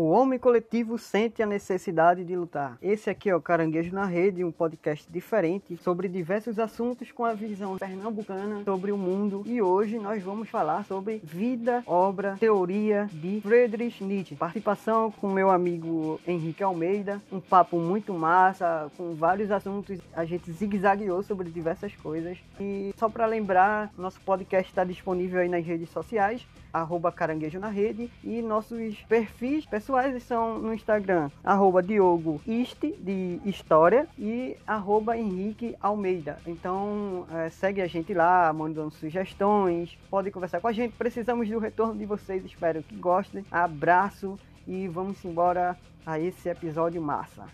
O homem coletivo sente a necessidade de lutar. Esse aqui é o Caranguejo na Rede, um podcast diferente sobre diversos assuntos com a visão pernambucana sobre o mundo. E hoje nós vamos falar sobre vida, obra, teoria de Friedrich Nietzsche. Participação com meu amigo Henrique Almeida, um papo muito massa, com vários assuntos. A gente zigue-zagueou sobre diversas coisas. E só para lembrar, nosso podcast está disponível aí nas redes sociais arroba caranguejo na rede e nossos perfis pessoais são no Instagram, arroba Diogo de História, e arroba Henrique Almeida. Então é, segue a gente lá, mandando sugestões, pode conversar com a gente. Precisamos do retorno de vocês, espero que gostem. Abraço e vamos embora a esse episódio massa.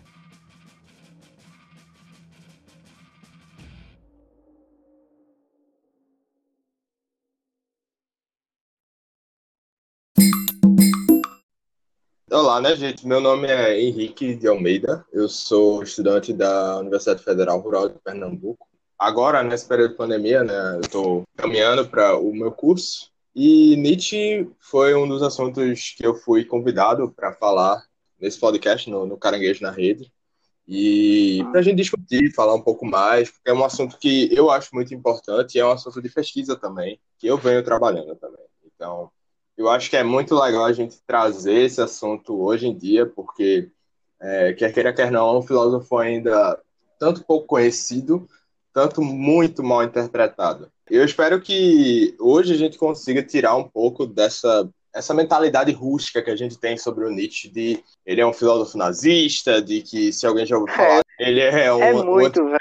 Olá, né, gente? Meu nome é Henrique de Almeida. Eu sou estudante da Universidade Federal Rural de Pernambuco. Agora, nesse período de pandemia, né, eu estou caminhando para o meu curso. E Nietzsche foi um dos assuntos que eu fui convidado para falar nesse podcast, no, no Caranguejo na Rede. E para a gente discutir, falar um pouco mais, porque é um assunto que eu acho muito importante e é um assunto de pesquisa também, que eu venho trabalhando também. Então, eu acho que é muito legal a gente trazer esse assunto hoje em dia, porque, é, quer queira, quer não, é um filósofo ainda tanto pouco conhecido, tanto muito mal interpretado. Eu espero que hoje a gente consiga tirar um pouco dessa essa mentalidade rústica que a gente tem sobre o Nietzsche de ele é um filósofo nazista, de que se alguém já ouviu falar, é, ele é um é muito, um...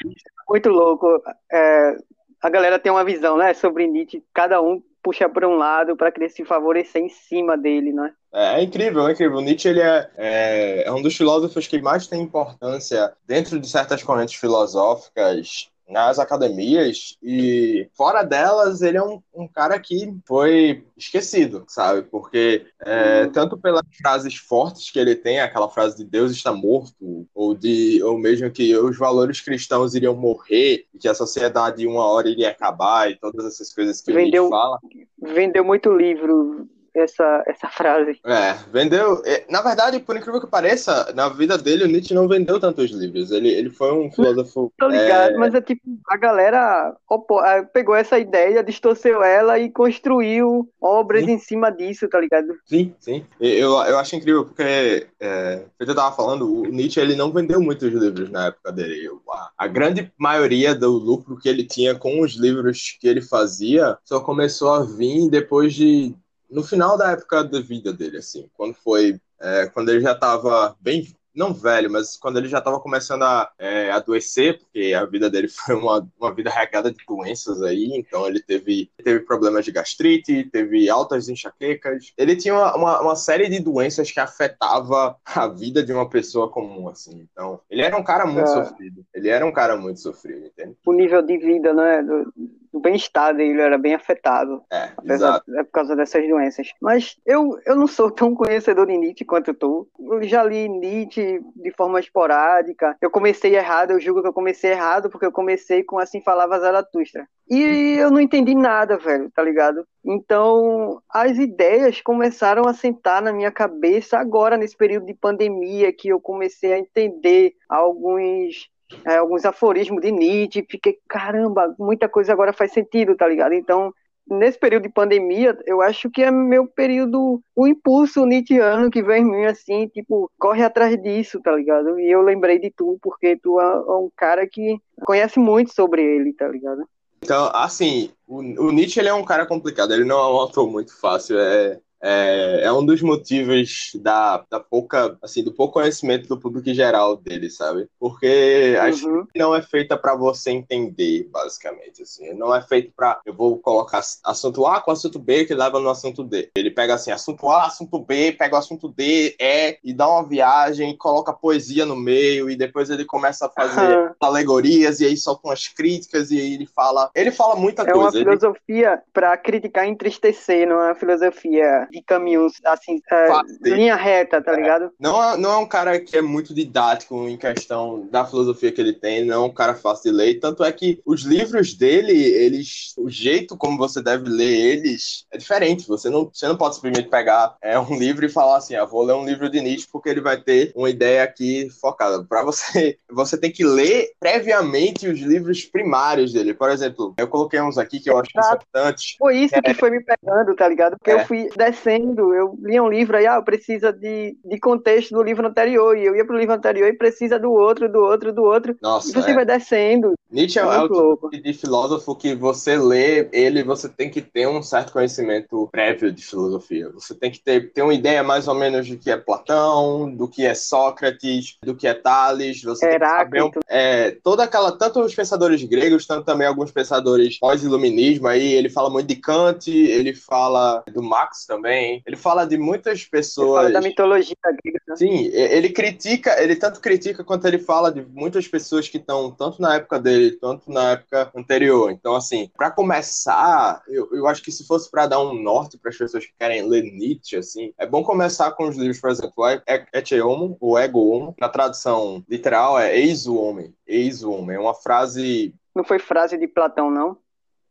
muito louco. É, a galera tem uma visão, né, sobre Nietzsche, cada um puxa para um lado para querer se favorecer em cima dele, né? É, é incrível, é incrível. Nietzsche ele é, é, é um dos filósofos que mais tem importância dentro de certas correntes filosóficas nas academias e fora delas ele é um, um cara que foi esquecido, sabe? Porque é, uhum. tanto pelas frases fortes que ele tem, aquela frase de Deus está morto, ou de ou mesmo que os valores cristãos iriam morrer e que a sociedade uma hora iria acabar e todas essas coisas que vendeu, ele fala. Vendeu muito livro essa, essa frase. É, vendeu. É, na verdade, por incrível que pareça, na vida dele, o Nietzsche não vendeu tantos livros. Ele, ele foi um filósofo. Tô ligado, é... mas é tipo, a galera opo, pegou essa ideia, distorceu ela e construiu obras sim. em cima disso, tá ligado? Sim, sim. Eu, eu acho incrível, porque, é, eu tava falando, o Nietzsche ele não vendeu muitos livros na época dele. A grande maioria do lucro que ele tinha com os livros que ele fazia só começou a vir depois de no final da época da vida dele, assim, quando foi, é, quando ele já estava bem, não velho, mas quando ele já estava começando a é, adoecer, porque a vida dele foi uma, uma vida regada de doenças aí, então ele teve, teve problemas de gastrite, teve altas enxaquecas, ele tinha uma, uma, uma série de doenças que afetava a vida de uma pessoa comum, assim, então ele era um cara muito é. sofrido, ele era um cara muito sofrido, entende? O nível de vida, né, do o bem-estar dele era bem afetado. É, apesar, é por causa dessas doenças. Mas eu, eu não sou tão conhecedor de Nietzsche quanto tu. Eu já li Nietzsche de forma esporádica. Eu comecei errado, eu julgo que eu comecei errado porque eu comecei com Assim Falava Zaratustra. E eu não entendi nada, velho, tá ligado? Então, as ideias começaram a sentar na minha cabeça agora, nesse período de pandemia, que eu comecei a entender alguns é, alguns aforismos de Nietzsche, fiquei, caramba, muita coisa agora faz sentido, tá ligado? Então, nesse período de pandemia, eu acho que é meu período, o impulso nietzscheano que vem em mim, assim, tipo, corre atrás disso, tá ligado? E eu lembrei de tu, porque tu é um cara que conhece muito sobre ele, tá ligado? Então, assim, o, Nietzsche ele é um cara complicado, ele não é um autor muito fácil, é, é, é, um dos motivos da, da pouca, assim, do pouco conhecimento do público geral dele, sabe? Porque a uhum. não é feita para você entender, basicamente, assim. Não é feito para eu vou colocar assunto A com assunto B que leva no assunto D. Ele pega assim, assunto A, assunto B, pega o assunto D, E e dá uma viagem, coloca poesia no meio e depois ele começa a fazer uhum. alegorias e aí solta umas críticas e aí ele fala, ele fala muita é coisa. É uma filosofia ele... para criticar e entristecer, não é uma filosofia de caminhos, assim, é, linha reta, tá é. ligado? Não é, não é um cara que é muito didático em questão da filosofia que ele tem, não é um cara fácil de ler, tanto é que os livros dele, eles, o jeito como você deve ler eles é diferente, você não, você não pode simplesmente pegar é, um livro e falar assim, ah, vou ler um livro de Nietzsche porque ele vai ter uma ideia aqui focada. Para você, você tem que ler previamente os livros primários dele. Por exemplo, eu coloquei uns aqui que eu acho importantes. Foi isso que foi me pegando, tá ligado? Porque é. eu fui descendo, eu li um livro aí, ah, precisa de, de contexto do livro anterior, e eu ia pro livro anterior e precisa do outro, do outro, do outro. Nossa, e você é. vai descendo. Nietzsche é, é o tipo de filósofo que você lê ele, você tem que ter um certo conhecimento prévio de filosofia. Você tem que ter, ter uma ideia mais ou menos do que é Platão, do que é Sócrates, do que é Tales. Você Heráclito. tem que saber um, é, toda aquela, tanto os pensadores gregos, tanto também alguns pensadores pós-iluminismo aí, ele fala muito de Kant, ele fala do Marx também, ele fala de muitas pessoas. Ele fala da mitologia grega. Né? Sim, ele critica, ele tanto critica quanto ele fala de muitas pessoas que estão tanto na época dele, tanto na época anterior. Então, assim, para começar, eu, eu acho que se fosse para dar um norte para as pessoas que querem ler Nietzsche, assim, é bom começar com os livros, por exemplo, Ecce Homo, o Ego Homo, na tradução literal é Eis o Homem, Eis o Homem, é uma frase... Não foi frase de Platão, não?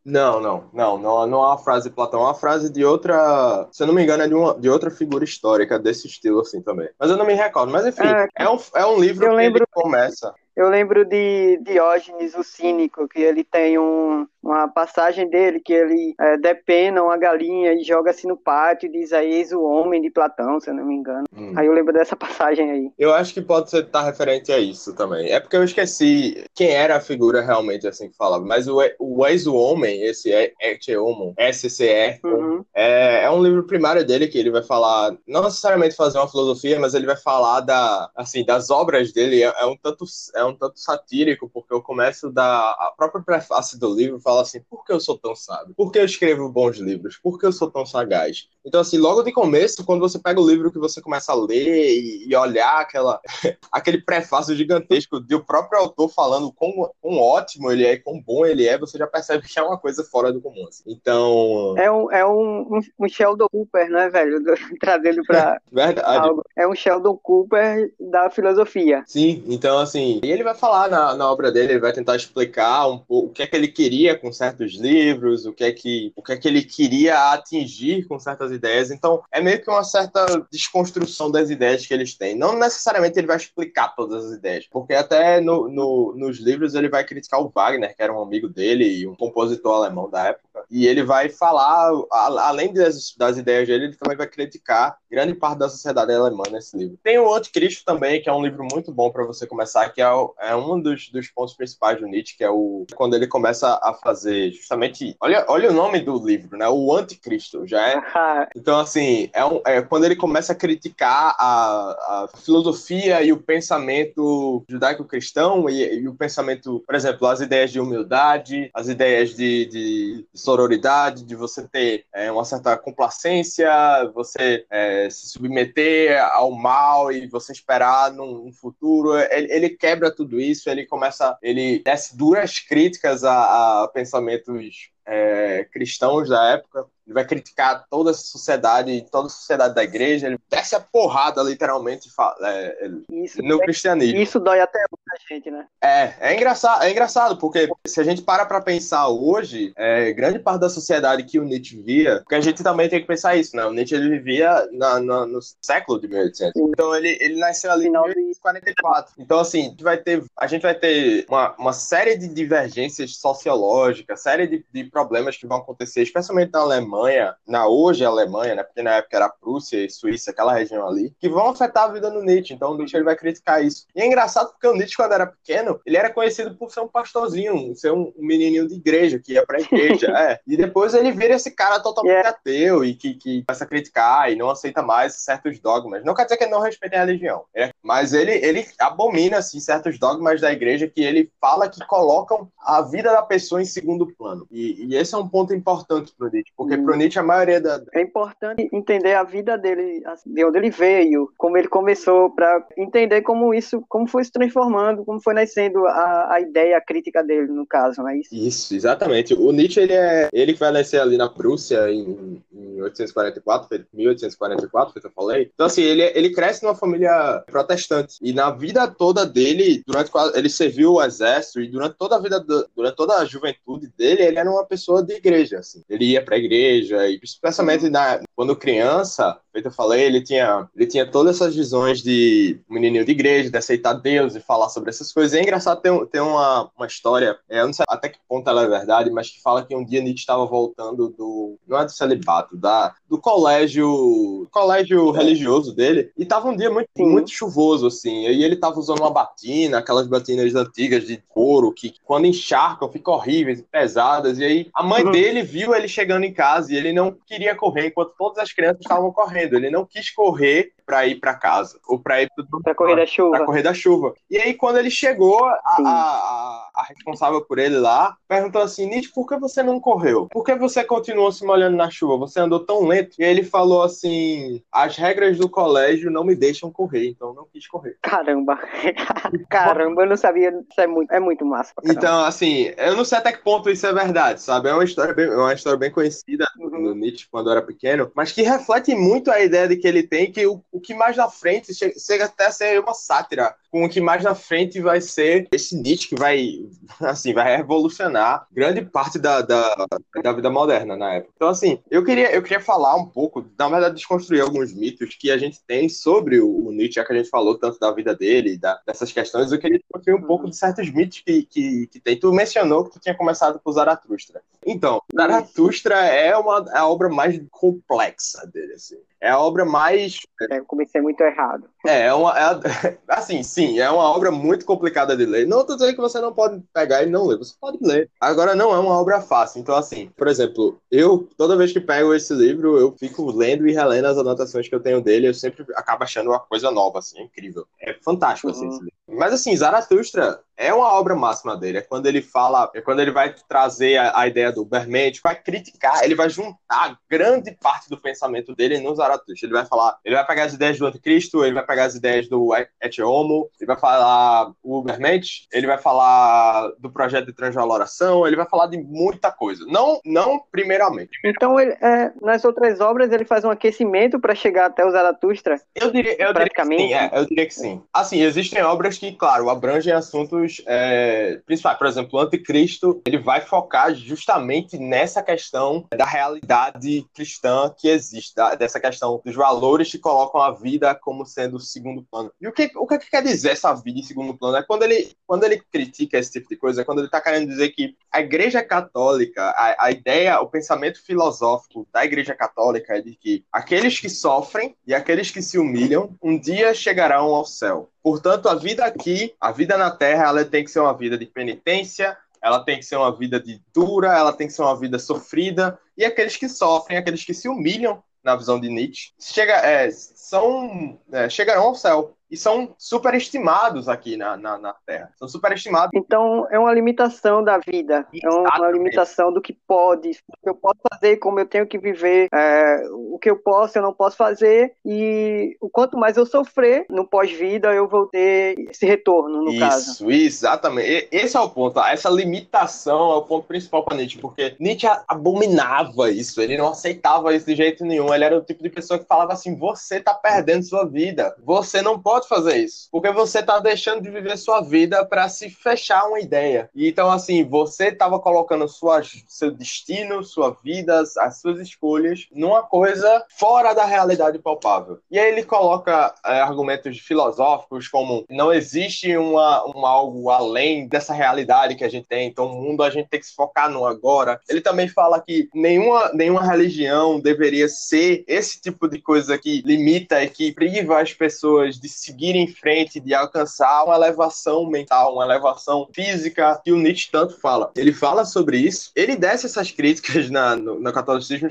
Não, não, não, não, não é uma frase de Platão, é uma frase de outra, se eu não me engano, é de, uma, de outra figura histórica desse estilo assim também. Mas eu não me recordo. Mas enfim, é, é um, é um livro que lembro... começa. Eu lembro de Diógenes, o cínico, que ele tem um, uma passagem dele que ele é, depena uma galinha e joga assim no pátio e diz aí eis o homem de Platão, se eu não me engano. Hum. Aí eu lembro dessa passagem aí. Eu acho que pode ser estar tá referente a isso também. É porque eu esqueci quem era a figura realmente assim que falava. Mas o, o Eis o Homem, esse Ecce Homo, SCE, uhum. é, é um livro primário dele que ele vai falar, não necessariamente fazer uma filosofia, mas ele vai falar da, assim, das obras dele. É, é um tanto é um tanto satírico, porque eu começo da a própria prefácio do livro fala assim: por que eu sou tão sábio? Por que eu escrevo bons livros? Por que eu sou tão sagaz? Então, assim, logo de começo, quando você pega o livro que você começa a ler e, e olhar aquela, aquele prefácio gigantesco do próprio autor falando quão, quão ótimo ele é e quão bom ele é, você já percebe que é uma coisa fora do comum. Assim. Então. É um, é um, um Sheldon Cooper, né, velho? Trazendo pra. Verdade. Algo. É um Sheldon Cooper da filosofia. Sim, então, assim, e ele vai falar na, na obra dele, ele vai tentar explicar um pouco o que é que ele queria com certos livros, o que é que, o que, é que ele queria atingir com certas ideias. Então, é meio que uma certa desconstrução das ideias que eles têm. Não necessariamente ele vai explicar todas as ideias, porque até no, no, nos livros ele vai criticar o Wagner, que era um amigo dele e um compositor alemão da época. E ele vai falar, além das, das ideias dele, ele também vai criticar grande parte da sociedade alemã nesse livro. Tem o Anticristo também, que é um livro muito bom para você começar, que é, é um dos, dos pontos principais do Nietzsche, que é o quando ele começa a fazer justamente. Olha, olha o nome do livro, né? O Anticristo. Já é. Então, assim, é, um, é quando ele começa a criticar a, a filosofia e o pensamento judaico-cristão e, e, o pensamento, por exemplo, as ideias de humildade, as ideias de, de, de sororidade, de você ter é, uma certa complacência, você é, se submeter ao mal e você esperar num, num futuro. Ele, ele, quebra tudo isso, ele começa, ele desce duras críticas a, a pensamentos é, cristãos da época ele vai criticar toda a sociedade, toda a sociedade da igreja, ele desce a porrada, literalmente, é, isso, no cristianismo. Isso dói até muita gente, né? É, é engraçado, é engraçado, porque se a gente para pra pensar hoje, é, grande parte da sociedade que o Nietzsche via, porque a gente também tem que pensar isso, né? O Nietzsche ele vivia na, na, no século de 1800. Então ele, ele nasceu ali em 1944. Então, assim, a gente vai ter, a gente vai ter uma, uma série de divergências sociológicas, série de, de problemas que vão acontecer, especialmente na Alemanha Alemanha, na hoje Alemanha, né? Porque na época era Prússia e Suíça, aquela região ali, que vão afetar a vida do Nietzsche. Então o Nietzsche ele vai criticar isso. E é engraçado porque o Nietzsche, quando era pequeno, ele era conhecido por ser um pastorzinho, ser um menininho de igreja, que ia pra igreja. é. E depois ele vira esse cara totalmente yeah. ateu e que, que começa a criticar e não aceita mais certos dogmas. Não quer dizer que ele não respeita a religião, é. mas ele, ele abomina assim, certos dogmas da igreja que ele fala que colocam a vida da pessoa em segundo plano. E, e esse é um ponto importante pro Nietzsche, porque pro Nietzsche a maioria da. É importante entender a vida dele, assim, de onde ele veio, como ele começou, para entender como isso, como foi se transformando, como foi nascendo a, a ideia crítica dele, no caso, não é isso? Isso, exatamente. O Nietzsche, ele é. Ele vai nascer ali na Prússia, em, em 1844, feito 1844, que eu falei. Então, assim, ele, ele cresce numa família protestante. E na vida toda dele, durante ele serviu o exército e durante toda a vida, durante toda a juventude dele, ele era uma pessoa de igreja, assim. Ele ia pra igreja e, especialmente na, quando criança, feito eu falei, ele tinha, ele tinha todas essas visões de menininho de igreja, de aceitar Deus e falar sobre essas coisas. E é engraçado ter, ter uma, uma história, é, eu não sei até que ponto ela é verdade, mas que fala que um dia Nietzsche estava voltando do, não é do celibato, da, do colégio, colégio religioso dele, e tava um dia muito, muito chuvoso, assim, e ele tava usando uma batina, aquelas batinas antigas de couro, que quando encharcam ficam horríveis, pesadas, e aí a mãe uhum. dele viu ele chegando em casa e ele não queria correr, enquanto todas as crianças estavam correndo, ele não quis correr para ir para casa ou para ir para correr da chuva. Pra correr da chuva. E aí quando ele chegou, a, a, a, responsável por ele lá perguntou assim: Nietzsche, por que você não correu? Por que você continuou se molhando na chuva? Você andou tão lento? E ele falou assim: as regras do colégio não me deixam correr, então não quis correr. Caramba, caramba, eu não sabia. Isso é muito, é muito massa. Então, assim, eu não sei até que ponto isso é verdade, sabe? É uma história bem, é uma história bem conhecida uhum. do Nietzsche quando era pequeno, mas que reflete muito a ideia de que ele tem que o, o que mais na frente chega até a ser uma sátira com o que mais na frente vai ser esse Nietzsche que vai, assim, vai revolucionar grande parte da, da, da vida moderna na época. Então, assim, eu queria, eu queria falar um pouco, na verdade, desconstruir alguns mitos que a gente tem sobre o, o Nietzsche, já que a gente falou tanto da vida dele, da, dessas questões, eu queria desconstruir um pouco de certos mitos que, que, que tem. Tu mencionou que tu tinha começado por Zaratustra. Então, Zaratustra é, uma, é a obra mais complexa dele, assim. É a obra mais. É, eu comecei muito errado. É, é uma. É, assim, sim, é uma obra muito complicada de ler. Não estou dizendo que você não pode pegar e não ler, você pode ler. Agora, não é uma obra fácil. Então, assim, por exemplo, eu, toda vez que pego esse livro, eu fico lendo e relendo as anotações que eu tenho dele, eu sempre acabo achando uma coisa nova, assim, é incrível. É fantástico, assim, uhum. esse livro. Mas, assim, Zaratustra é uma obra máxima dele. É quando ele fala, é quando ele vai trazer a, a ideia do Bermente, vai criticar, ele vai juntar grande parte do pensamento dele no Zaratustra. Ele vai falar, ele vai pegar as ideias do anticristo, ele vai pegar as ideias do Et Homo, ele vai falar o Bermente, ele vai falar do projeto de transvaloração, ele vai falar de muita coisa. Não, não primeiramente. Então, ele, é, nas outras obras, ele faz um aquecimento para chegar até o Zaratustra? Eu diria, eu praticamente. Diria sim, é, eu diria que sim. Assim, existem obras que, claro, abrangem assuntos é, principais. Por exemplo, o Anticristo, ele vai focar justamente nessa questão da realidade cristã que existe, da, dessa questão dos valores que colocam a vida como sendo segundo plano. E o que, o que quer dizer essa vida em segundo plano? É quando ele, quando ele critica esse tipo de coisa, é quando ele está querendo dizer que a Igreja Católica, a, a ideia, o pensamento filosófico da Igreja Católica é de que aqueles que sofrem e aqueles que se humilham um dia chegarão ao céu. Portanto, a vida aqui, a vida na Terra, ela tem que ser uma vida de penitência, ela tem que ser uma vida de dura, ela tem que ser uma vida sofrida, e aqueles que sofrem, aqueles que se humilham, na visão de Nietzsche, chega, é, são, é, chegarão ao céu e são superestimados aqui na, na, na, Terra. São superestimados. Então, é uma limitação da vida. Exatamente. É uma limitação do que pode, do que eu posso fazer, como eu tenho que viver, é, o que eu posso, eu não posso fazer. E o quanto mais eu sofrer no pós-vida, eu vou ter esse retorno, no isso, caso. Isso, exatamente. Esse é o ponto. Essa limitação é o ponto principal para Nietzsche, porque Nietzsche abominava isso. Ele não aceitava isso de jeito nenhum. Ele era o tipo de pessoa que falava assim: você tá perdendo sua vida. Você não pode pode fazer isso, porque você tá deixando de viver sua vida para se fechar uma ideia. E então, assim, você tava colocando sua, seu destino, sua vida, as suas escolhas numa coisa fora da realidade palpável. E aí ele coloca é, argumentos filosóficos como não existe uma, um algo além dessa realidade que a gente tem, então o mundo a gente tem que se focar no agora. Ele também fala que nenhuma, nenhuma religião deveria ser esse tipo de coisa que limita e que priva as pessoas de seguir em frente, de alcançar uma elevação mental, uma elevação física que o Nietzsche tanto fala. Ele fala sobre isso, ele desce essas críticas na, no, no catolicismo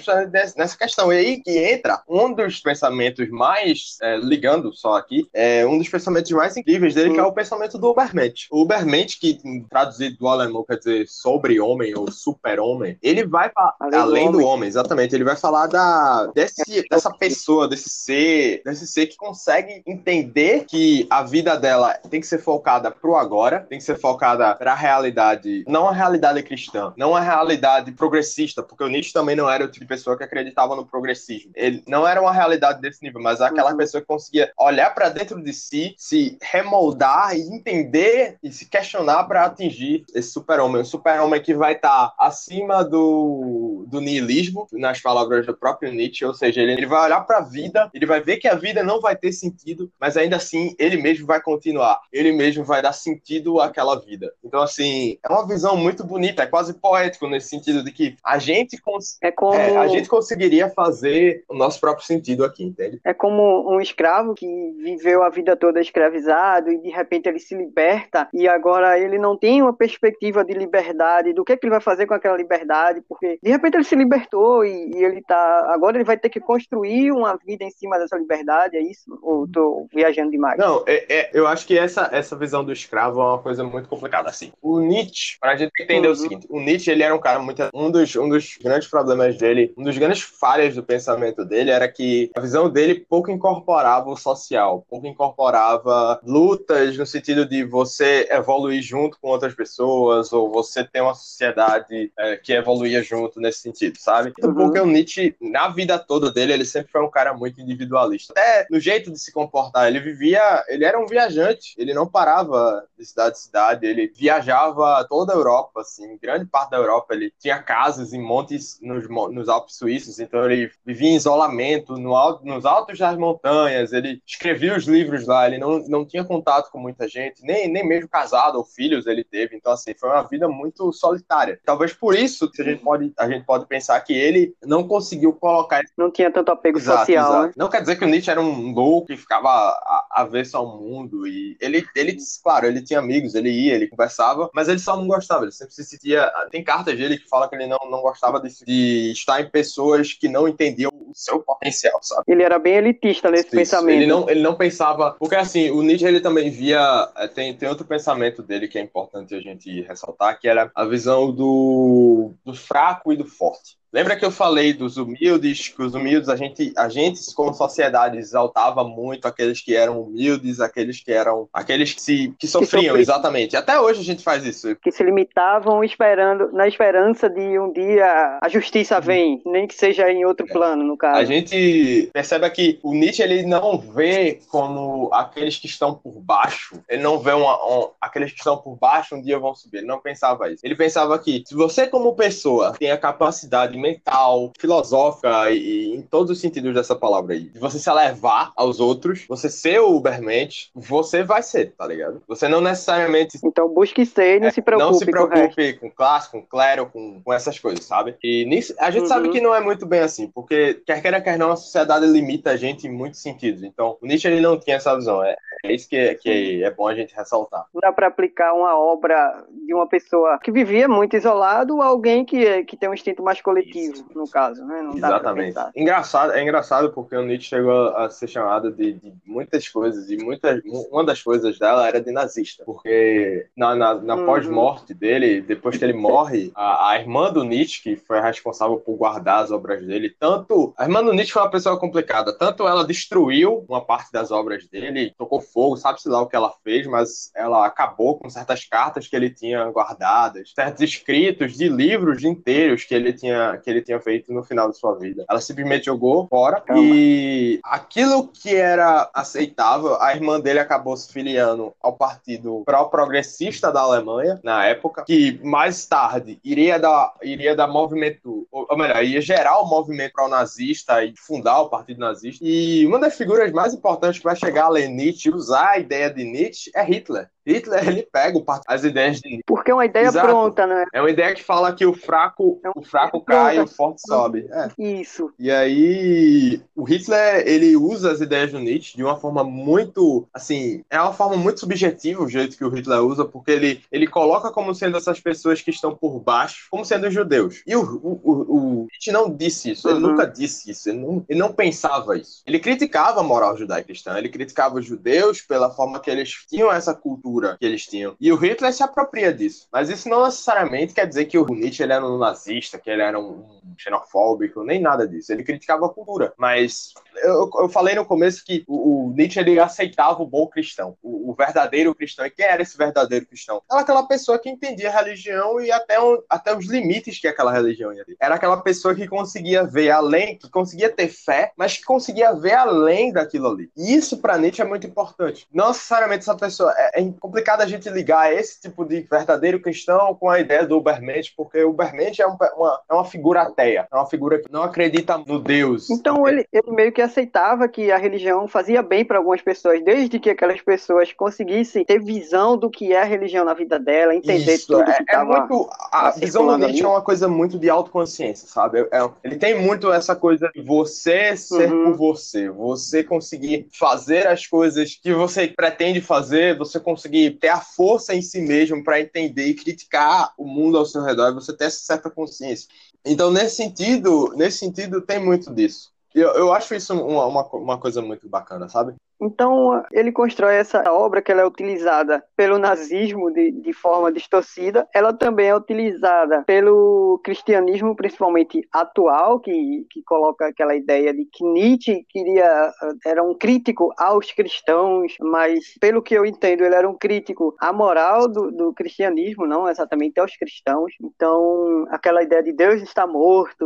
nessa questão. E aí que entra um dos pensamentos mais, é, ligando só aqui, é um dos pensamentos mais incríveis dele, que é o pensamento do Ubermensch. O Ubermensch, que traduzido do alemão quer dizer sobre-homem ou super-homem, ele vai além, além do, homem. do, homem. exatamente. Ele vai falar da, desse, dessa pessoa, desse ser, desse ser que consegue entender entender que a vida dela tem que ser focada pro agora, tem que ser focada pra realidade, não a realidade cristã, não a realidade progressista, porque o Nietzsche também não era o tipo de pessoa que acreditava no progressismo. Ele não era uma realidade desse nível, mas aquela uhum. pessoa que conseguia olhar para dentro de si, se remoldar e entender e se questionar para atingir esse super-homem. Um super-homem que vai estar tá acima do, do niilismo, nas palavras do próprio Nietzsche, ou seja, ele, ele vai olhar para a vida, ele vai ver que a vida não vai ter sentido, mas ainda assim ele mesmo vai continuar, ele mesmo vai dar sentido àquela vida. Então, assim, é uma visão muito bonita, é quase poético nesse sentido de que a gente, cons é como... É, a gente conseguiria fazer o nosso próprio sentido aqui, entende? É como um escravo que viveu a vida toda escravizado e de repente ele se liberta e agora ele não tem uma perspectiva de liberdade, do que, é que ele vai fazer com aquela liberdade, porque de repente ele se libertou e, e ele tá. Agora ele vai ter que construir uma vida em cima dessa liberdade, é isso? Ou tô viajando demais? Não, é, é, eu acho que essa, essa visão do escravo é uma coisa muito complicada, assim. O Nietzsche, pra gente entender uhum. o seguinte, o Nietzsche, ele era um cara muito... Um dos, um dos grandes problemas dele, um dos grandes falhas do pensamento dele era que a visão dele pouco incorporava o social, pouco incorporava lutas no sentido de você evoluir junto com outras pessoas, ou você ter uma sociedade é, que evoluía junto nesse sentido, sabe? Uhum. Porque o Nietzsche, na vida toda dele, ele sempre foi um cara muito individualista. Até no jeito de se comportar, ele vivia, ele era um viajante, ele não parava de cidade em cidade, ele viajava toda a Europa, assim, grande parte da Europa, ele tinha casas em montes nos, nos Alpes suíços, então ele vivia em isolamento no alto, nos altos das montanhas, ele escrevia os livros lá, ele não, não tinha contato com muita gente, nem, nem mesmo casado ou filhos ele teve, então assim, foi uma vida muito solitária. Talvez por isso que a gente pode, a gente pode pensar que ele não conseguiu colocar... Não tinha tanto apego exato, social, exato. Né? Não quer dizer que o Nietzsche era um louco que ficava avesso ao mundo. E ele, ele, claro, ele tinha amigos, ele ia, ele conversava, mas ele só não gostava. Ele sempre se sentia. Tem cartas dele que fala que ele não, não gostava de, de estar em pessoas que não entendiam o seu potencial, sabe? Ele era bem elitista nesse Isso. pensamento. Ele não, ele não pensava. Porque assim, o Nietzsche ele também via. É, tem, tem outro pensamento dele que é importante a gente ressaltar, que era a visão do, do fraco e do forte. Lembra que eu falei dos humildes, que os humildes, a gente, a gente como sociedade exaltava muito aqueles que eram humildes, aqueles que eram, aqueles que, se, que sofriam, que exatamente. Até hoje a gente faz isso. Que se limitavam esperando, na esperança de um dia a justiça vem, nem que seja em outro plano, no caso. A gente percebe que o Nietzsche, ele não vê como aqueles que estão por baixo, ele não vê uma, um, aqueles que estão por baixo um dia vão subir, ele não pensava isso. Ele pensava que se você como pessoa tem a capacidade mental, filosófica e, e, em todos os sentidos dessa palavra aí. De você se elevar aos outros, você ser o Ubermente, você vai ser, tá ligado? Você não necessariamente. Então busque ser e não é, se preocupe. Não se preocupe com, com classe, com clero, com, com essas coisas, sabe? E nisso, a gente uhum. sabe que não é muito bem assim, porque quer queira, quer não, a sociedade limita a gente em muitos sentidos. Então, o Nietzsche ele não tinha essa visão. É, é isso que, que é bom a gente ressaltar. Não dá para aplicar uma obra de uma pessoa que vivia muito isolado a alguém que, que tem um instinto mais coletivo no caso, né? Não Exatamente. Engraçado, é engraçado porque o Nietzsche chegou a ser chamado de, de, muitas coisas, e muitas, uma das coisas dela era de nazista, porque na, na, na uhum. pós-morte dele, depois que ele morre, a, a, irmã do Nietzsche, que foi responsável por guardar as obras dele, tanto. A irmã do Nietzsche foi uma pessoa complicada, tanto ela destruiu uma parte das obras dele, tocou fogo, sabe-se lá o que ela fez, mas ela acabou com certas cartas que ele tinha guardadas, certos escritos de livros inteiros que ele tinha que ele tinha feito no final de sua vida. Ela simplesmente jogou fora Calma. e aquilo que era aceitável, a irmã dele acabou se filiando ao partido pró-progressista da Alemanha na época, que mais tarde iria dar, iria dar movimento, ou melhor, ia gerar o movimento pró-nazista e fundar o partido nazista. E uma das figuras mais importantes que vai chegar a ler Nietzsche, usar a ideia de Nietzsche, é Hitler. Hitler ele pega as ideias de porque é uma ideia Exato. pronta, né? É uma ideia que fala que o fraco, é um... o fraco cai, e o forte sobe. É. Isso. E aí o Hitler ele usa as ideias do Nietzsche de uma forma muito, assim, é uma forma muito subjetiva o jeito que o Hitler usa, porque ele ele coloca como sendo essas pessoas que estão por baixo, como sendo os judeus. E o, o, o, o Nietzsche não disse isso, ele uhum. nunca disse isso, ele não, ele não pensava isso. Ele criticava a moral judaico-cristã, ele criticava os judeus pela forma que eles tinham essa cultura cultura que eles tinham. E o Hitler se apropria disso. Mas isso não necessariamente quer dizer que o Nietzsche ele era um nazista, que ele era um xenofóbico, nem nada disso. Ele criticava a cultura. Mas eu, eu falei no começo que o, o, Nietzsche ele aceitava o bom cristão, o, o, verdadeiro cristão. E quem era esse verdadeiro cristão? Era aquela pessoa que entendia a religião e até, um, até os limites que aquela religião ia ter. Era aquela pessoa que conseguia ver além, que conseguia ter fé, mas que conseguia ver além daquilo ali. E isso para Nietzsche é muito importante. Não necessariamente essa pessoa. É, é complicado a gente ligar esse tipo de verdadeiro cristão com a ideia do Ubermensch, porque o Ubermensch é, um, uma, é uma figura ateia, é uma figura que não acredita no Deus. Então ele, ele meio que aceitava que a religião fazia bem para algumas pessoas, desde que aquelas pessoas conseguissem ter visão do que é a religião na vida dela, entender Isso, tudo é, que é muito A visão do Nietzsche é uma coisa muito de autoconsciência, sabe? É, ele tem muito essa coisa de você ser uhum. por você, você conseguir fazer as coisas que você pretende fazer, você conseguir ter a força em si mesmo para entender e criticar o mundo ao seu redor, você ter essa certa consciência. Então, nesse sentido, nesse sentido, tem muito disso. Eu, eu acho isso uma, uma, uma coisa muito bacana, sabe? Então, ele constrói essa obra que ela é utilizada pelo nazismo de, de forma distorcida, ela também é utilizada pelo cristianismo, principalmente atual, que, que coloca aquela ideia de que Nietzsche queria, era um crítico aos cristãos, mas, pelo que eu entendo, ele era um crítico à moral do, do cristianismo, não exatamente aos cristãos. Então, aquela ideia de Deus está morto,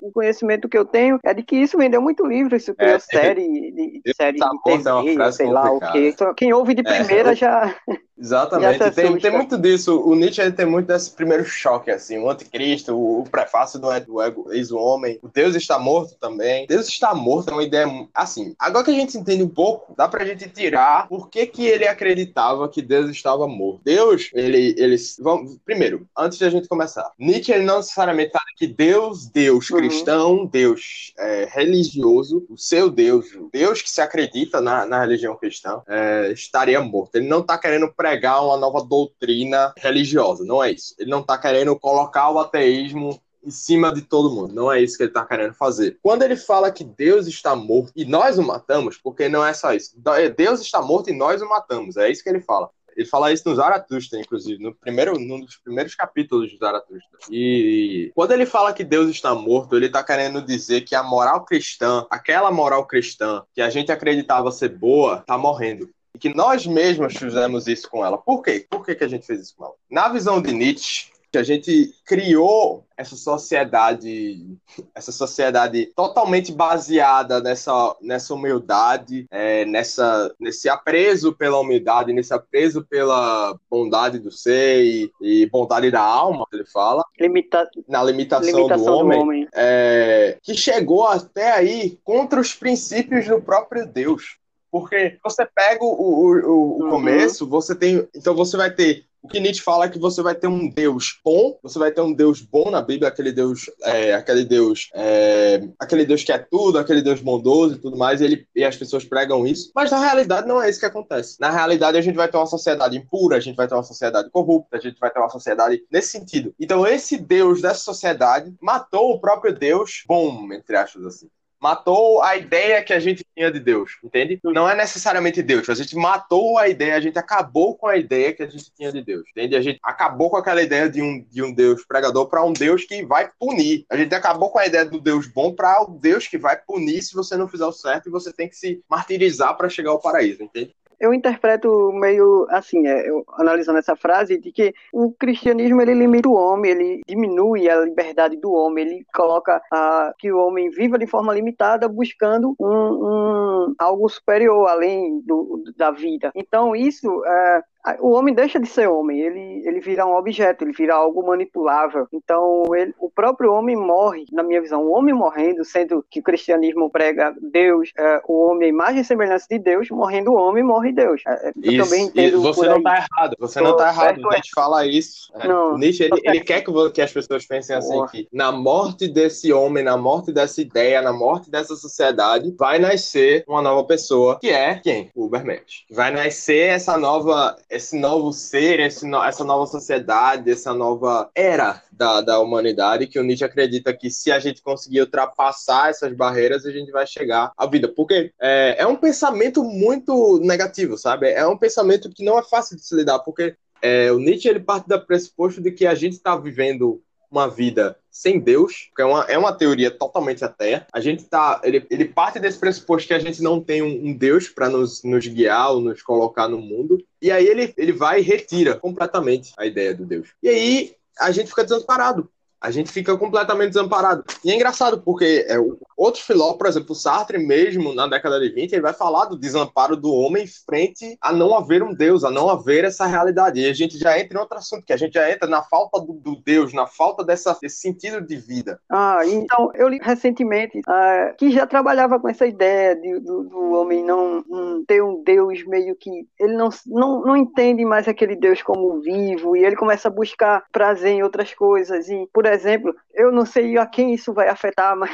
o conhecimento que eu tenho é de que isso vendeu muito livro, isso criou é, série de, série de é frase sei lá o quê. Quem ouve de primeira é, já. Exatamente. Já tem, tem muito disso. O Nietzsche tem muito desse primeiro choque, assim. O anticristo, o, prefácio do, do ego, ex-homem. O Deus está morto também. Deus está morto é uma ideia. Assim, agora que a gente entende um pouco, dá pra gente tirar por que, que ele acreditava que Deus estava morto. Deus, ele. ele vamos, primeiro, antes de a gente começar, Nietzsche ele não necessariamente fala que Deus, Deus uhum. cristão, Deus é, religioso, o seu Deus, Deus que se acredita na, na religião cristã, é, estaria morto. Ele não está querendo pregar uma nova doutrina religiosa, não é isso. Ele não está querendo colocar o ateísmo em cima de todo mundo. Não é isso que ele está querendo fazer. Quando ele fala que Deus está morto e nós o matamos, porque não é só isso. Deus está morto e nós o matamos. É isso que ele fala. Ele fala isso no Zaratustra, inclusive, no primeiro, num dos primeiros capítulos de Zaratustra. E quando ele fala que Deus está morto, ele está querendo dizer que a moral cristã, aquela moral cristã que a gente acreditava ser boa, está morrendo. Que nós mesmos fizemos isso com ela. Por quê? Por que, que a gente fez isso com ela? Na visão de Nietzsche, que a gente criou essa sociedade, essa sociedade totalmente baseada nessa, nessa humildade, é, nessa, nesse apreço pela humildade, nesse apreço pela bondade do ser e, e bondade da alma, ele fala, Limita... na limitação, limitação do homem, do homem. É, que chegou até aí contra os princípios do próprio Deus. Porque você pega o, o, o, uhum. começo, você tem. Então você vai ter o que Nietzsche fala é que você vai ter um Deus bom, você vai ter um Deus bom na Bíblia, aquele Deus, é, aquele Deus, é, aquele Deus que é tudo, aquele Deus bondoso e tudo mais, e, ele, e as pessoas pregam isso. Mas na realidade não é isso que acontece. Na realidade a gente vai ter uma sociedade impura, a gente vai ter uma sociedade corrupta, a gente vai ter uma sociedade nesse sentido. Então esse Deus dessa sociedade matou o próprio Deus bom, entre aspas assim matou a ideia que a gente tinha de Deus, entende? Não é necessariamente Deus, a gente matou a ideia, a gente acabou com a ideia que a gente tinha de Deus, entende? A gente acabou com aquela ideia de um, de um Deus pregador para um Deus que vai punir. A gente acabou com a ideia do Deus bom para o Deus que vai punir se você não fizer o certo e você tem que se martirizar para chegar ao paraíso, entende? Eu interpreto meio assim, é, eu, analisando essa frase, de que o cristianismo ele limita o homem, ele diminui a liberdade do homem, ele coloca a, que o homem viva de forma limitada, buscando um, um algo superior além do, da vida. Então isso é, o homem deixa de ser homem, ele, ele vira um objeto, ele vira algo manipulável. Então, ele, o próprio homem morre, na minha visão, o homem morrendo, sendo que o cristianismo prega Deus, é, o homem, a imagem e semelhança de Deus, morrendo o homem, morre Deus. É, é eu isso, também entendo. Você não está errado, você Tô não está errado. Certo, Nietzsche é. fala isso. É, não, Nietzsche, ele, ele quer que, que, as pessoas pensem assim, Porra. que na morte desse homem, na morte dessa ideia, na morte dessa sociedade, vai nascer uma nova pessoa, que é quem? O Ubermensch. Vai nascer essa nova esse novo ser, esse no, essa nova sociedade, essa nova era da, da humanidade, que o Nietzsche acredita que se a gente conseguir ultrapassar essas barreiras, a gente vai chegar à vida. Porque é, é um pensamento muito negativo, sabe? É um pensamento que não é fácil de se lidar, porque é, o Nietzsche ele parte do pressuposto de que a gente está vivendo uma vida sem Deus, que é uma, é uma teoria totalmente ateia. A gente tá. Ele, ele parte desse pressuposto que a gente não tem um, um Deus para nos, nos guiar ou nos colocar no mundo. E aí ele, ele vai e retira completamente a ideia do Deus. E aí a gente fica desamparado a gente fica completamente desamparado. E é engraçado, porque é, outros filósofos, por exemplo, Sartre mesmo, na década de 20, ele vai falar do desamparo do homem frente a não haver um Deus, a não haver essa realidade. E a gente já entra em outro assunto, que a gente já entra na falta do, do Deus, na falta dessa, desse sentido de vida. Ah, então, eu li recentemente uh, que já trabalhava com essa ideia de, do, do, homem não um, ter um Deus meio que... Ele não, não, não entende mais aquele Deus como vivo, e ele começa a buscar prazer em outras coisas. E, por exemplo, eu não sei a quem isso vai afetar, mas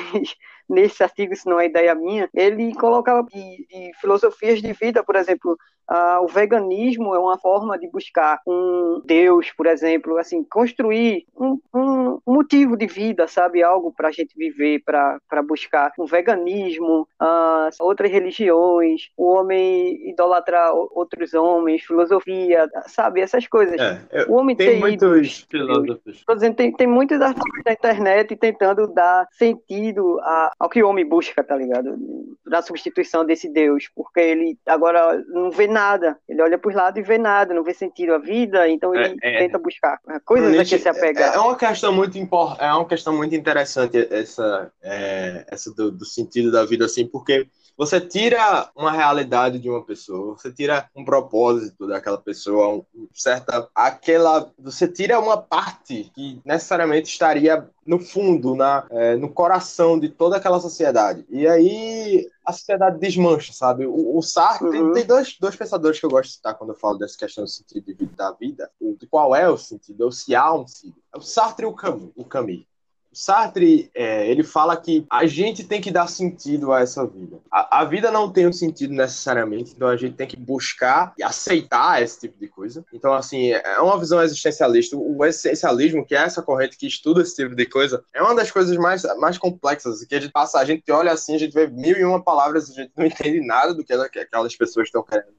nesse artigo, isso não é ideia minha, ele colocava de, de filosofias de vida, por exemplo, Uh, o veganismo é uma forma de buscar um Deus, por exemplo, assim, construir um, um motivo de vida, sabe? Algo para a gente viver, para buscar um veganismo, uh, outras religiões, o homem idolatrar outros homens, filosofia, sabe? Essas coisas. É, o homem tem muitos filósofos. Por exemplo, tem, tem muitos artigos na internet tentando dar sentido a, ao que o homem busca, tá ligado? Da substituição desse Deus, porque ele agora não vê nada. Ele olha para os lados e vê nada, não vê sentido a vida, então ele é, é. tenta buscar coisas a que se apegar. É uma questão muito importante, é uma questão muito interessante essa, é, essa do, do sentido da vida, assim, porque você tira uma realidade de uma pessoa, você tira um propósito daquela pessoa, um, certa aquela, você tira uma parte que necessariamente estaria no fundo, na, é, no coração de toda aquela sociedade. E aí a sociedade desmancha, sabe? O, o Sartre uhum. tem, tem, dois, dois pensadores que eu gosto de citar quando eu falo dessa questão do sentido de vida da vida, de qual é o sentido, ou se há um sentido. É o Sartre e o Camus. O Camus. Sartre, é, ele fala que a gente tem que dar sentido a essa vida. A, a, vida não tem um sentido necessariamente, então a gente tem que buscar e aceitar esse tipo de coisa. Então, assim, é uma visão existencialista. O existencialismo, que é essa corrente que estuda esse tipo de coisa, é uma das coisas mais, mais complexas, que a gente passa, a gente olha assim, a gente vê mil e uma palavras, a gente não entende nada do que aquelas pessoas estão querendo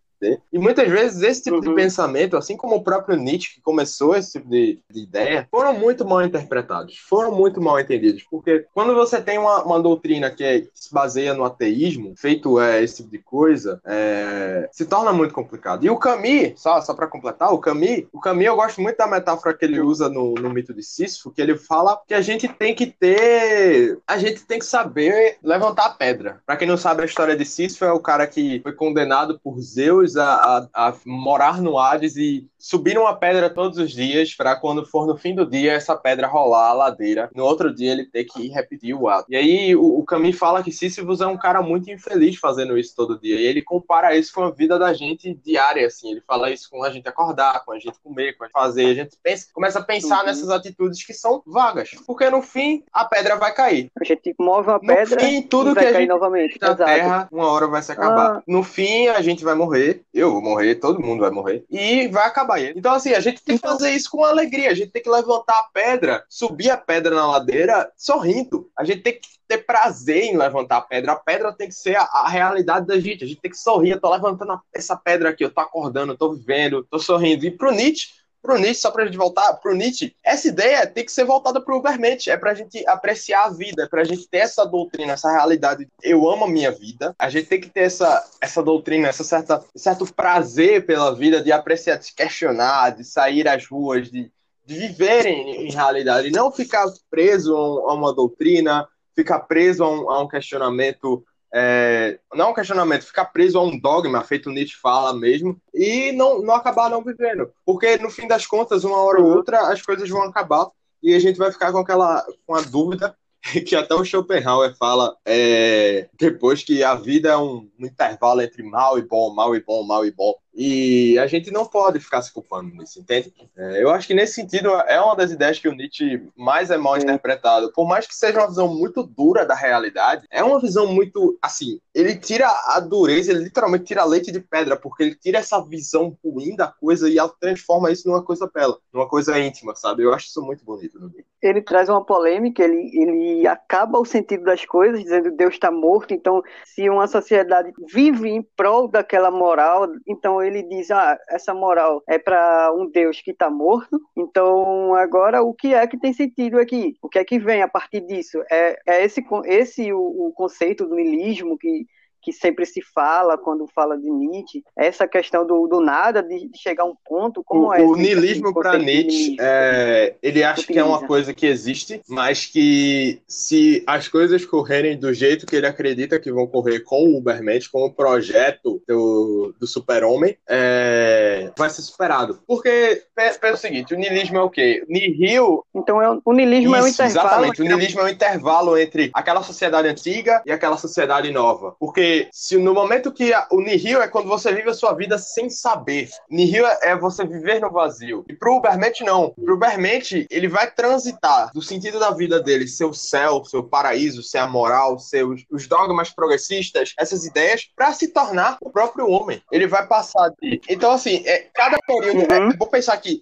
e muitas vezes esse tipo uhum. de pensamento, assim como o próprio Nietzsche, que começou esse tipo de, de, ideia, foram muito mal interpretados, foram muito mal entendidos. Porque quando você tem uma, uma doutrina que, é, que, se baseia no ateísmo, feito é, esse tipo de coisa, é, se torna muito complicado. E o Camus, só, só para completar, o Camus, o Camus eu gosto muito da metáfora que ele usa no, no mito de Sísifo, que ele fala que a gente tem que ter, a gente tem que saber levantar a pedra. Para quem não sabe a história de Sísifo, é o cara que foi condenado por Zeus a, a, morar no Hades e subir uma pedra todos os dias para quando for no fim do dia essa pedra rolar a ladeira. No outro dia ele ter que repetir o ato. E aí o, o Camus fala que Sísifos é um cara muito infeliz fazendo isso todo dia. E ele compara isso com a vida da gente diária, assim. Ele fala isso com a gente acordar, com a gente comer, com a gente fazer. A gente pensa, começa a pensar uhum. nessas atitudes que são vagas. Porque no fim a pedra vai cair. A gente move a pedra no fim, tudo que a gente novamente. na Terra, uma hora vai se acabar. Ah. No fim a gente vai morrer. Eu vou morrer, todo mundo vai morrer. E vai acabar então, assim, a gente tem que fazer isso com alegria. A gente tem que levantar a pedra, subir a pedra na ladeira sorrindo. A gente tem que ter prazer em levantar a pedra. A pedra tem que ser a, a realidade da gente. A gente tem que sorrir. Eu tô levantando essa pedra aqui, eu tô acordando, eu tô vivendo, tô sorrindo. E pro Nietzsche, pro Nietzsche, só pra gente voltar, pro Nietzsche, essa ideia tem que ser voltada pro Vermente, é pra gente apreciar a vida, é pra gente ter essa doutrina, essa realidade, eu amo a minha vida, a gente tem que ter essa, essa doutrina, essa certa, certo prazer pela vida, de apreciar, de se questionar, de sair às ruas, de, de viver em, realidade, não ficar preso a uma doutrina, ficar preso a um, a um questionamento é, não é um questionamento, ficar preso a um dogma, feito Nietzsche fala mesmo, e não, não acabar não vivendo. Porque no fim das contas, uma hora ou uhum. outra, as coisas vão acabar e a gente vai ficar com aquela com a dúvida que até o Schopenhauer fala é, depois que a vida é um, um, intervalo entre mal e bom, mal e bom, mal e bom. E a gente não pode ficar se culpando nisso, entende? É, eu acho que nesse sentido é uma das ideias que o Nietzsche mais é mal Sim. interpretado. Por mais que seja uma visão muito dura da realidade, é uma visão muito, assim, ele tira a dureza, ele literalmente tira leite de pedra, porque ele tira essa visão ruim da coisa e transforma isso numa coisa bela, numa coisa íntima, sabe? Eu acho isso muito bonito no livro. Ele traz uma polêmica, ele, ele acaba o sentido das coisas, dizendo Deus está morto, então se uma sociedade vive em prol daquela moral, então ele diz, ah, essa moral é para um Deus que está morto, então agora o que é que tem sentido aqui? O que é que vem a partir disso? É, é esse, esse o, o conceito do niilismo que que sempre se fala quando fala de Nietzsche, essa questão do, do nada, de, chegar a um ponto, como o, é? O niilismo para Nietzsche, é, ele acha que é uma coisa que existe, mas que se as coisas correrem do jeito que ele acredita que vão correr com o Ubermensch, com o projeto do, do super-homem, é, vai ser superado. Porque, pensa o seguinte, o niilismo é o quê? Nihil... Então, é, o niilismo Isso, é um intervalo... Exatamente, o niilismo é um intervalo entre aquela sociedade antiga e aquela sociedade nova. Porque se no momento que a, o nihil é quando você vive a sua vida sem saber. Nihil é, é você viver no vazio. E pro Ubermente não. Pro Ubermente, ele vai transitar do sentido da vida dele, seu céu, seu paraíso, ser a moral, seus os dogmas progressistas, essas ideias, para se tornar o próprio homem. Ele vai passar de. Então, assim, é, cada período. Uhum. É, vou pensar aqui,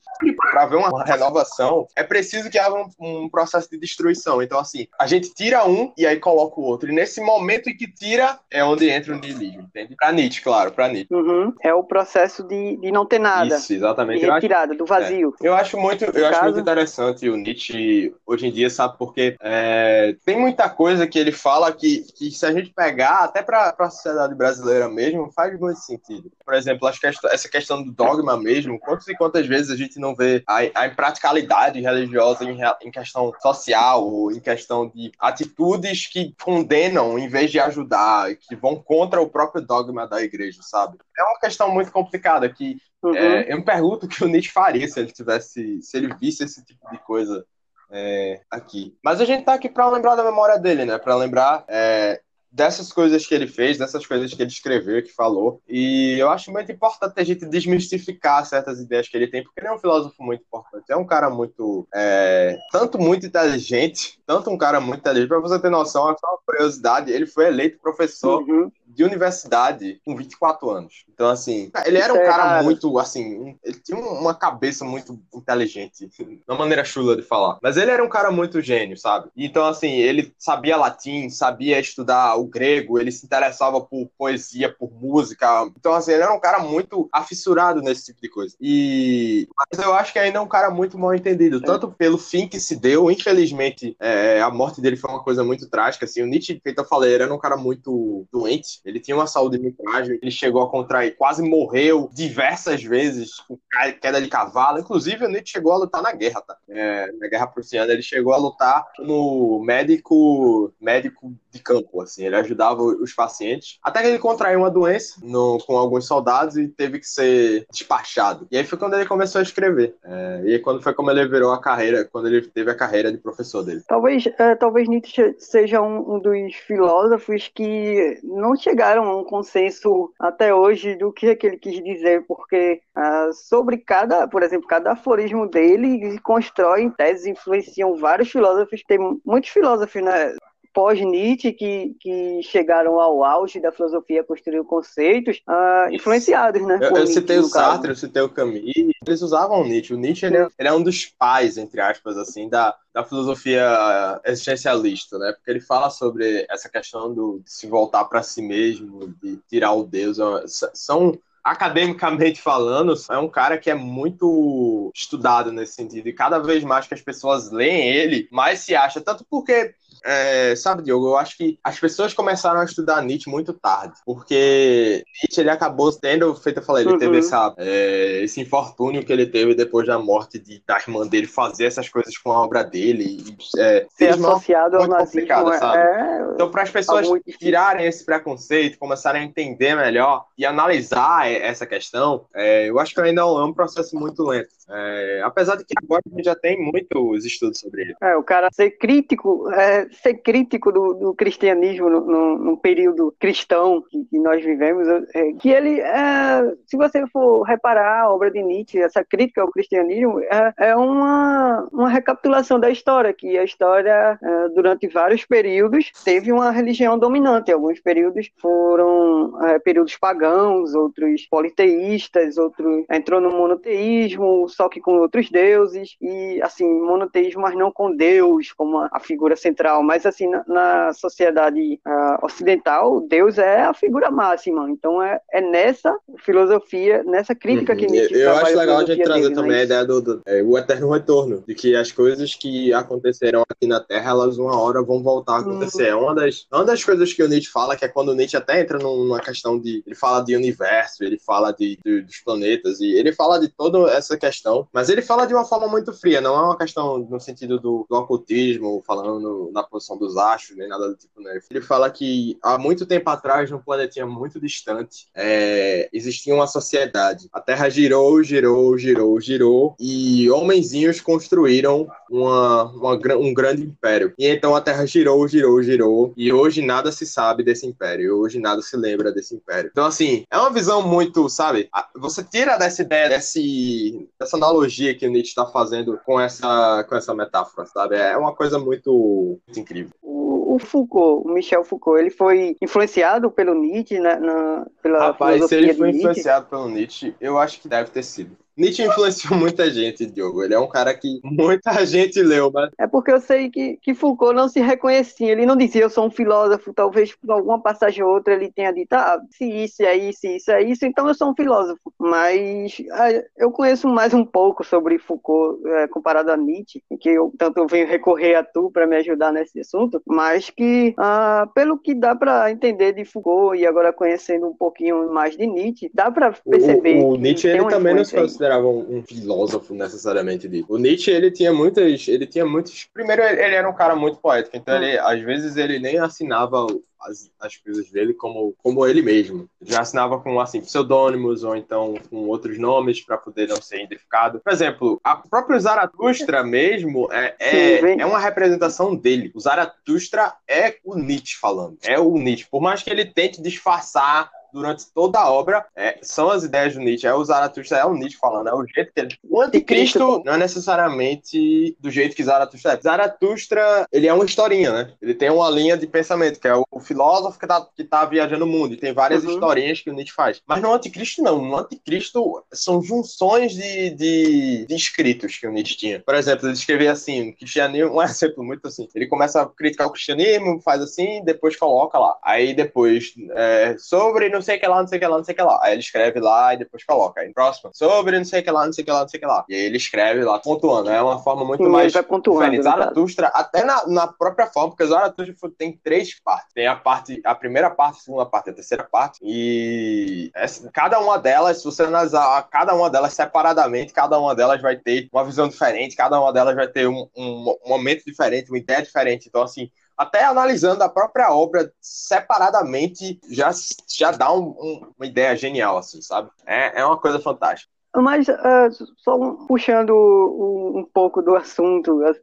para ver uma renovação, é preciso que haja um, um processo de destruição. Então, assim, a gente tira um e aí coloca o outro. E nesse momento em que tira, é onde onde entra o niilismo, entende? Pra Nietzsche, claro, pra Nietzsche. Uhum. É o processo de, de não ter nada. Isso, exatamente. De retirada, acho, do vazio. É. Eu acho muito, eu caso... acho muito interessante o Nietzsche hoje em dia, sabe? Porque é, tem muita coisa que ele fala que, que se a gente pegar, até pra, pra sociedade brasileira mesmo, faz muito sentido. Por exemplo, acho que essa questão do dogma mesmo, quantas e quantas vezes a gente não vê a, a impraticalidade religiosa em, em questão social, ou em questão de atitudes que condenam em vez de ajudar, que vão contra o próprio dogma da igreja, sabe? É uma questão muito complicada que uhum. é, eu me pergunto o que o Nietzsche faria se ele tivesse, se ele visse esse tipo de coisa é, aqui. Mas a gente tá aqui para lembrar da memória dele, né? Para lembrar é, dessas coisas que ele fez, dessas coisas que ele escreveu, que falou. E eu acho muito importante a gente desmistificar certas ideias que ele tem, porque ele é um filósofo muito importante. É um cara muito. É, tanto muito inteligente, tanto um cara muito inteligente. Para você ter noção, é só uma curiosidade: ele foi eleito professor uhum de universidade com 24 anos. Então, assim, ele era um cara muito, assim, ele tinha uma cabeça muito inteligente, uma maneira chula de falar. Mas ele era um cara muito gênio, sabe? Então, assim, ele sabia latim, sabia estudar o grego, ele se interessava por poesia, por música. Então, assim, ele era um cara muito afissurado nesse tipo de coisa. E. Mas eu acho que ainda é um cara muito mal entendido, tanto pelo fim que se deu, infelizmente, é, a morte dele foi uma coisa muito trágica, assim. O Nietzsche, feito eu falei, era um cara muito doente, ele tinha uma saúde muito frágil, ele chegou a contrair, quase morreu diversas vezes com queda de cavalo. Inclusive, o Nietzsche chegou a lutar na guerra, tá? É, na Guerra Prussiana, ele chegou a lutar no médico, médico de campo, assim. Ele ajudava os pacientes. Até que ele contraiu uma doença no, com alguns soldados e teve que ser despachado. E aí foi quando ele começou a escrever. É, e quando foi como ele virou a carreira, quando ele teve a carreira de professor dele. Talvez, é, talvez Nietzsche seja um, dos filósofos que não chegaram a um consenso até hoje do que, é que ele quis dizer, porque ah, sobre cada, por exemplo, cada aforismo dele constrói em teses, influenciam vários filósofos, tem muitos filósofos, né? pós-Nietzsche que, que chegaram ao auge da filosofia, construíram conceitos uh, influenciados, né? Eu, eu citei o Sartre, eu citei o Camus, eles usavam o Nietzsche. O Nietzsche ele é, ele é, um dos pais, entre aspas, assim, da, da filosofia existencialista, né? Porque ele fala sobre essa questão do, de se voltar para si mesmo, de tirar o Deus. É são academicamente falando, é um cara que é muito estudado nesse sentido. E cada vez mais que as pessoas leem ele, mais se acha. Tanto porque é, sabe, Diogo, eu acho que as pessoas começaram a estudar Nietzsche muito tarde, porque Nietzsche ele acabou tendo, feito eu falei, ele uhum. teve essa, é, esse infortúnio que ele teve depois da morte de, da irmã dele fazer essas coisas com a obra dele. E, é, Ser associado ao nazismo é... Então, para as pessoas tirarem esse preconceito, começarem a entender melhor e analisar entender essa questão, é, eu acho que ainda é um processo muito lento. É, apesar de que agora a gente já tem muitos estudos sobre ele. É, o cara ser crítico, é, ser crítico do, do cristianismo no, período cristão que, que nós vivemos, é, que ele, é, se você for reparar a obra de Nietzsche, essa crítica ao cristianismo, é, é uma, uma recapitulação da história, que a história, é, durante vários períodos, teve uma religião dominante. Alguns períodos foram períodos pagãos, outros politeístas, outros entrou no monoteísmo, só que com outros deuses, e assim, monoteísmo, mas não com Deus como a figura central, mas assim, na, na sociedade uh, ocidental, Deus é a figura máxima, então é, é nessa filosofia, nessa crítica uhum. que Nietzsche Eu, acho legal a gente trazer dele, também mas... a ideia do, do é, o eterno retorno, de que as coisas que aconteceram aqui na Terra, elas uma hora vão voltar a acontecer. Uhum. É uma das, uma das coisas que o Nietzsche fala, que é quando o Nietzsche até entra numa questão de, ele fala de universo, ele fala de, de dos planetas, e ele fala de toda essa questão mas ele fala de uma forma muito fria, não é uma questão no sentido do, do ocultismo, falando na posição dos astros, nem nada do tipo, né? Ele fala que há muito tempo atrás, num planetinha muito distante, é, existia uma sociedade. A Terra girou, girou, girou, girou, e homenzinhos construíram uma, uma, um grande império. E então a Terra girou, girou, girou, e hoje nada se sabe desse império, hoje nada se lembra desse império. Então, assim, é uma visão muito, sabe? Você tira dessa ideia, desse, dessa analogia que o Nietzsche está fazendo com essa, com essa metáfora, sabe? É uma coisa muito, muito incrível. O, o, Foucault, o Michel Foucault, ele foi influenciado pelo Nietzsche, né, na, pela Rapaz, se ele foi influenciado pelo Nietzsche, eu acho que deve ter sido. Nietzsche influenciou muita gente, Diogo. Ele é um cara que muita gente leu, mas. É porque eu sei que, que Foucault não se reconhecia. Ele não dizia eu sou um filósofo, talvez por alguma passagem ou outra ele tenha dito, ah, se isso é isso, se isso é isso, então eu sou um filósofo. Mas ah, eu conheço mais um pouco sobre Foucault é, comparado a Nietzsche, que eu tanto eu venho recorrer a tu para me ajudar nesse assunto, mas que, ah, pelo que dá para entender de Foucault e agora conhecendo um pouquinho mais de Nietzsche, dá para perceber. O, o Nietzsche ele também não se considera considerava um, um, filósofo necessariamente dito. O Nietzsche, ele tinha muitas, ele tinha muitos, primeiro ele era um cara muito poético, então ele, às vezes ele nem assinava as, as coisas dele como, como ele mesmo. Já assinava com assim pseudônimos ou então com outros nomes para poder não ser identificado. Por exemplo, a próprio Zaratustra mesmo é, é, é uma representação dele. O Zaratustra é o Nietzsche falando. É o Nietzsche. Por mais que ele tente disfarçar durante toda a obra é, são as ideias do Nietzsche. É o Zaratustra, é o Nietzsche falando, é o jeito que ele. O anticristo não é necessariamente do jeito que Zaratustra é. Zaratustra, ele é uma historinha, né? Ele tem uma linha de pensamento, que é o filósofo que tá, que tá viajando o mundo. E tem várias uhum. historinhas que o Nietzsche faz. Mas no anticristo, não. No anticristo, são junções de, de, de escritos que o Nietzsche tinha. Por exemplo, ele escrevia assim, o cristianismo, um exemplo muito assim. Ele começa a criticar o cristianismo, faz assim, depois coloca lá. Aí depois, é, sobre não sei o que lá, não sei o que lá, não sei o que lá. Aí ele escreve lá e depois coloca. Aí próximo, sobre não sei o que lá, não sei o que lá, não sei o que lá. E aí ele escreve lá, pontuando. É uma forma muito Sim, mais vai pontuando, Zaratustra, até na, na própria forma, porque Zaratustra tem três partes. Tem a parte, a primeira parte, a segunda parte, a terceira parte. E essa, cada uma delas, se você analisar cada uma delas separadamente, cada uma delas vai ter uma visão diferente, cada uma delas vai ter um, um, um momento diferente, uma ideia diferente. Então, assim, até analisando a própria obra separadamente, já, já dá um, um, uma ideia genial, assim, sabe? É, é uma coisa fantástica. Mas, uh, só puxando um, um, pouco do assunto, uh,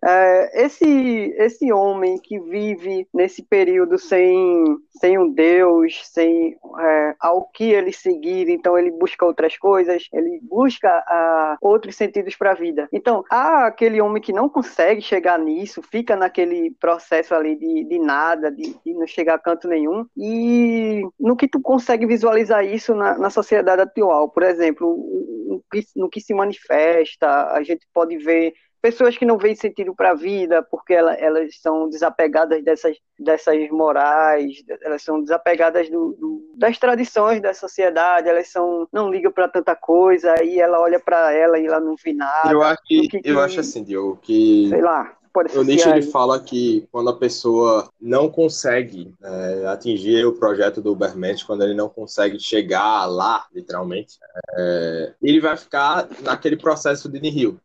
esse, esse homem que vive nesse período sem, sem um Deus, sem uh, ao que ele seguir, então ele busca outras coisas, ele busca uh, outros sentidos para a vida. Então, há aquele homem que não consegue chegar nisso, fica naquele processo ali de, de nada, de, de não chegar a canto nenhum, e no que tu consegue visualizar isso na, na sociedade atual, por exemplo, que, no que se manifesta, a gente pode ver pessoas que não veem sentido para a vida porque ela, elas são desapegadas dessas, dessas morais, elas são desapegadas do, do, das tradições da sociedade, elas são não ligam para tanta coisa e ela olha para ela e ela não vê nada. Eu acho, que, que, eu acho assim, Diogo, que sei lá pode O Nietzsche ele fala que quando a pessoa não consegue é, atingir o projeto do Ubermensch, quando ele não consegue chegar lá, literalmente, é, ele vai ficar naquele processo de nihil.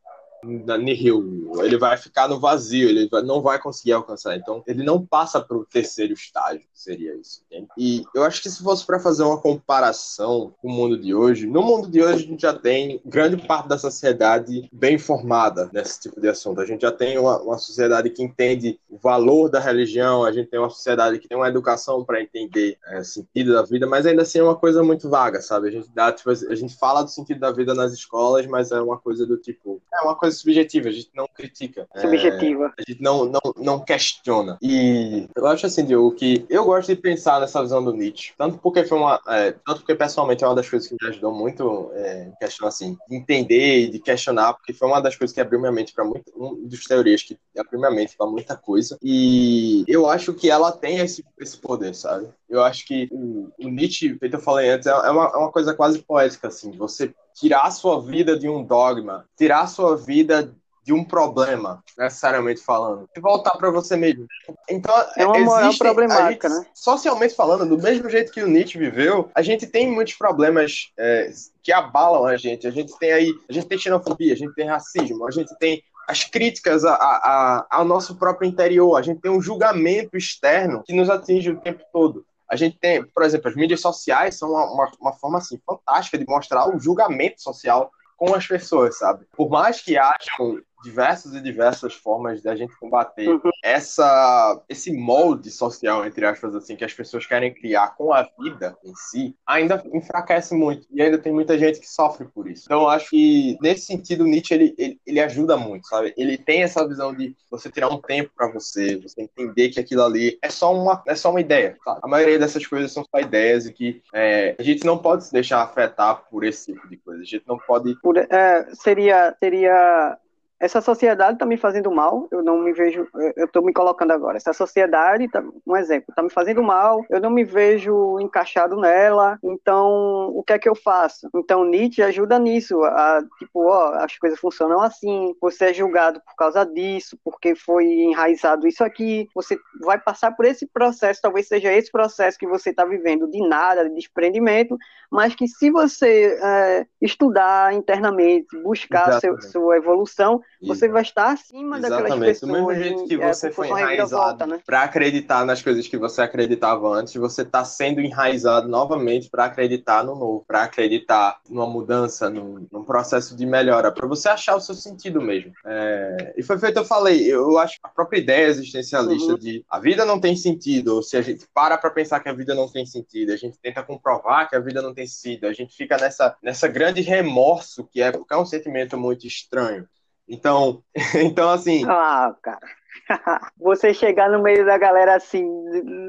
Nihil, ele vai ficar no vazio, ele não vai conseguir alcançar. Então, ele não passa para o terceiro estágio, seria isso. Entende? E eu acho que se fosse para fazer uma comparação com o mundo de hoje, no mundo de hoje a gente já tem grande parte da sociedade bem formada nesse tipo de assunto. A gente já tem uma, uma sociedade que entende o valor da religião, a gente tem uma sociedade que tem uma educação para entender é, sentido da vida, mas ainda assim é uma coisa muito vaga, sabe? A gente dá, tipo, a gente fala do sentido da vida nas escolas, mas é uma coisa do tipo, é uma coisa subjetiva, a gente não critica. É, subjetiva. É, a gente não, não, não questiona. E eu acho assim, Diogo, que eu gosto de pensar nessa visão do Nietzsche, tanto porque foi uma, é, tanto porque pessoalmente é uma das coisas que me ajudou muito é, questão assim, de entender e de questionar, porque foi uma das coisas que abriu minha mente para muito, um dos teorias que abriu minha mente para muita coisa. E eu acho que ela tem esse, esse poder, sabe? Eu acho que o, o Nietzsche, feito eu falei antes, é, é uma, é uma coisa quase poética, assim, você tirar a sua vida de um dogma, tirar a sua vida de um problema, necessariamente falando, e voltar para você mesmo. Então, é uma moral problemática, gente, né? Socialmente falando, do mesmo jeito que o Nietzsche viveu, a gente tem muitos problemas é, que abalam a gente. A gente tem aí, a gente tem xenofobia, a gente tem racismo, a gente tem as críticas a, a, ao nosso próprio interior, a gente tem um julgamento externo que nos atinge o tempo todo. A gente tem, por exemplo, as mídias sociais são uma, uma, uma forma assim fantástica de mostrar o julgamento social com as pessoas, sabe? Por mais que hajam diversas e diversas formas de a gente combater uhum. essa esse molde social entre aspas assim que as pessoas querem criar com a vida em si ainda enfraquece muito e ainda tem muita gente que sofre por isso então eu acho que nesse sentido Nietzsche ele, ele, ele ajuda muito sabe ele tem essa visão de você tirar um tempo para você você entender que aquilo ali é só uma é só uma ideia tá? a maioria dessas coisas são só ideias e que é, a gente não pode se deixar afetar por esse tipo de coisa a gente não pode por, é, seria seria essa sociedade está me fazendo mal, eu não me vejo, eu estou me colocando agora, essa sociedade, tá, um exemplo, está me fazendo mal, eu não me vejo encaixado nela, então o que é que eu faço? Então Nietzsche ajuda nisso, a, tipo, ó, as coisas funcionam assim, você é julgado por causa disso, porque foi enraizado isso aqui, você vai passar por esse processo, talvez seja esse processo que você está vivendo de nada, de desprendimento, mas que se você é, estudar internamente, buscar seu, sua evolução, você vai estar acima Exatamente. daquelas pessoas. Do mesmo jeito que é, você foi enraizado né? para acreditar nas coisas que você acreditava antes, você está sendo enraizado novamente para acreditar no novo, para acreditar numa mudança, num, num, processo de melhora, para você achar o seu sentido mesmo. É... E foi feito, eu falei, eu acho a própria ideia existencialista uhum. de a vida não tem sentido, ou se a gente para para pensar que a vida não tem sentido, a gente tenta comprovar que a vida não tem sentido, a gente fica nessa, nessa grande remorso que é, porque é um sentimento muito estranho. Então, então assim. Ah, cara. você chegar no meio da galera assim,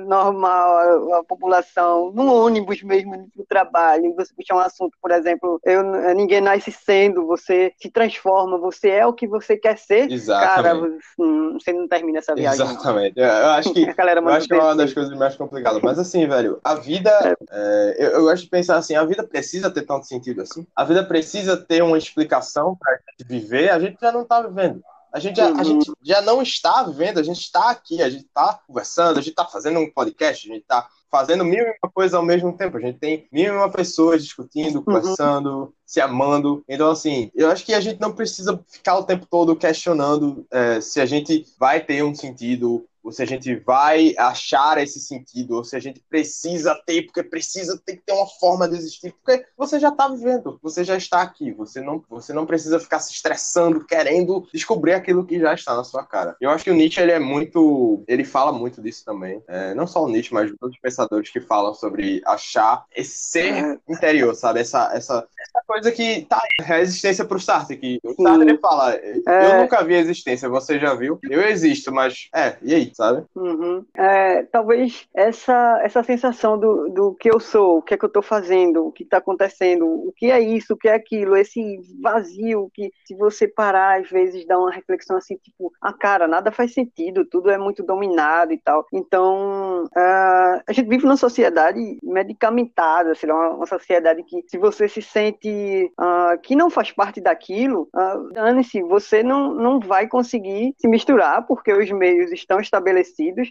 normal, a, população, no ônibus mesmo, no trabalho, você puxar um assunto, por exemplo, eu, ninguém nasce sendo, você se transforma, você é o que você quer ser, Exatamente. cara, você não termina essa viagem. Exatamente. Eu acho que, eu acho que é uma das coisas mais complicadas. Mas assim, velho, a vida, é. É, eu, eu gosto de pensar assim, a vida precisa ter tanto sentido assim? A vida precisa ter uma explicação pra gente viver, a gente já não tá vivendo. A gente, já, uhum. a gente já não está vendo, a gente está aqui, a gente está conversando, a gente está fazendo um podcast, a gente está fazendo mil e uma coisas ao mesmo tempo. A gente tem mil e uma pessoas discutindo, uhum. conversando, uhum. se amando. Então, assim, eu acho que a gente não precisa ficar o tempo todo questionando é, se a gente vai ter um sentido ou se a gente vai achar esse sentido, ou se a gente precisa ter, porque precisa ter que ter uma forma de existir, porque você já está vivendo, você já está aqui, você não, você não precisa ficar se estressando, querendo descobrir aquilo que já está na sua cara. Eu acho que o Nietzsche ele é muito, ele fala muito disso também, é, não só o Nietzsche, mas todos os pensadores que falam sobre achar esse ser interior, sabe, essa, essa, essa coisa que tá aí, a existência para o Sartre, que o Sartre fala, é... eu nunca vi a existência, você já viu? Eu existo, mas é, e aí? Sabe? Uhum. É, talvez essa, essa sensação do, do que eu sou, o que é que eu estou fazendo, o que está acontecendo, o que é isso, o que é aquilo, esse vazio que se você parar, às vezes dá uma reflexão assim, tipo, ah, cara, nada faz sentido, tudo é muito dominado e tal. Então, uh, a gente vive numa sociedade medicamentada, sei lá, uma, uma sociedade que se você se sente uh, que não faz parte daquilo, uh, dane-se, você não, não vai conseguir se misturar, porque os meios estão estabelecidos,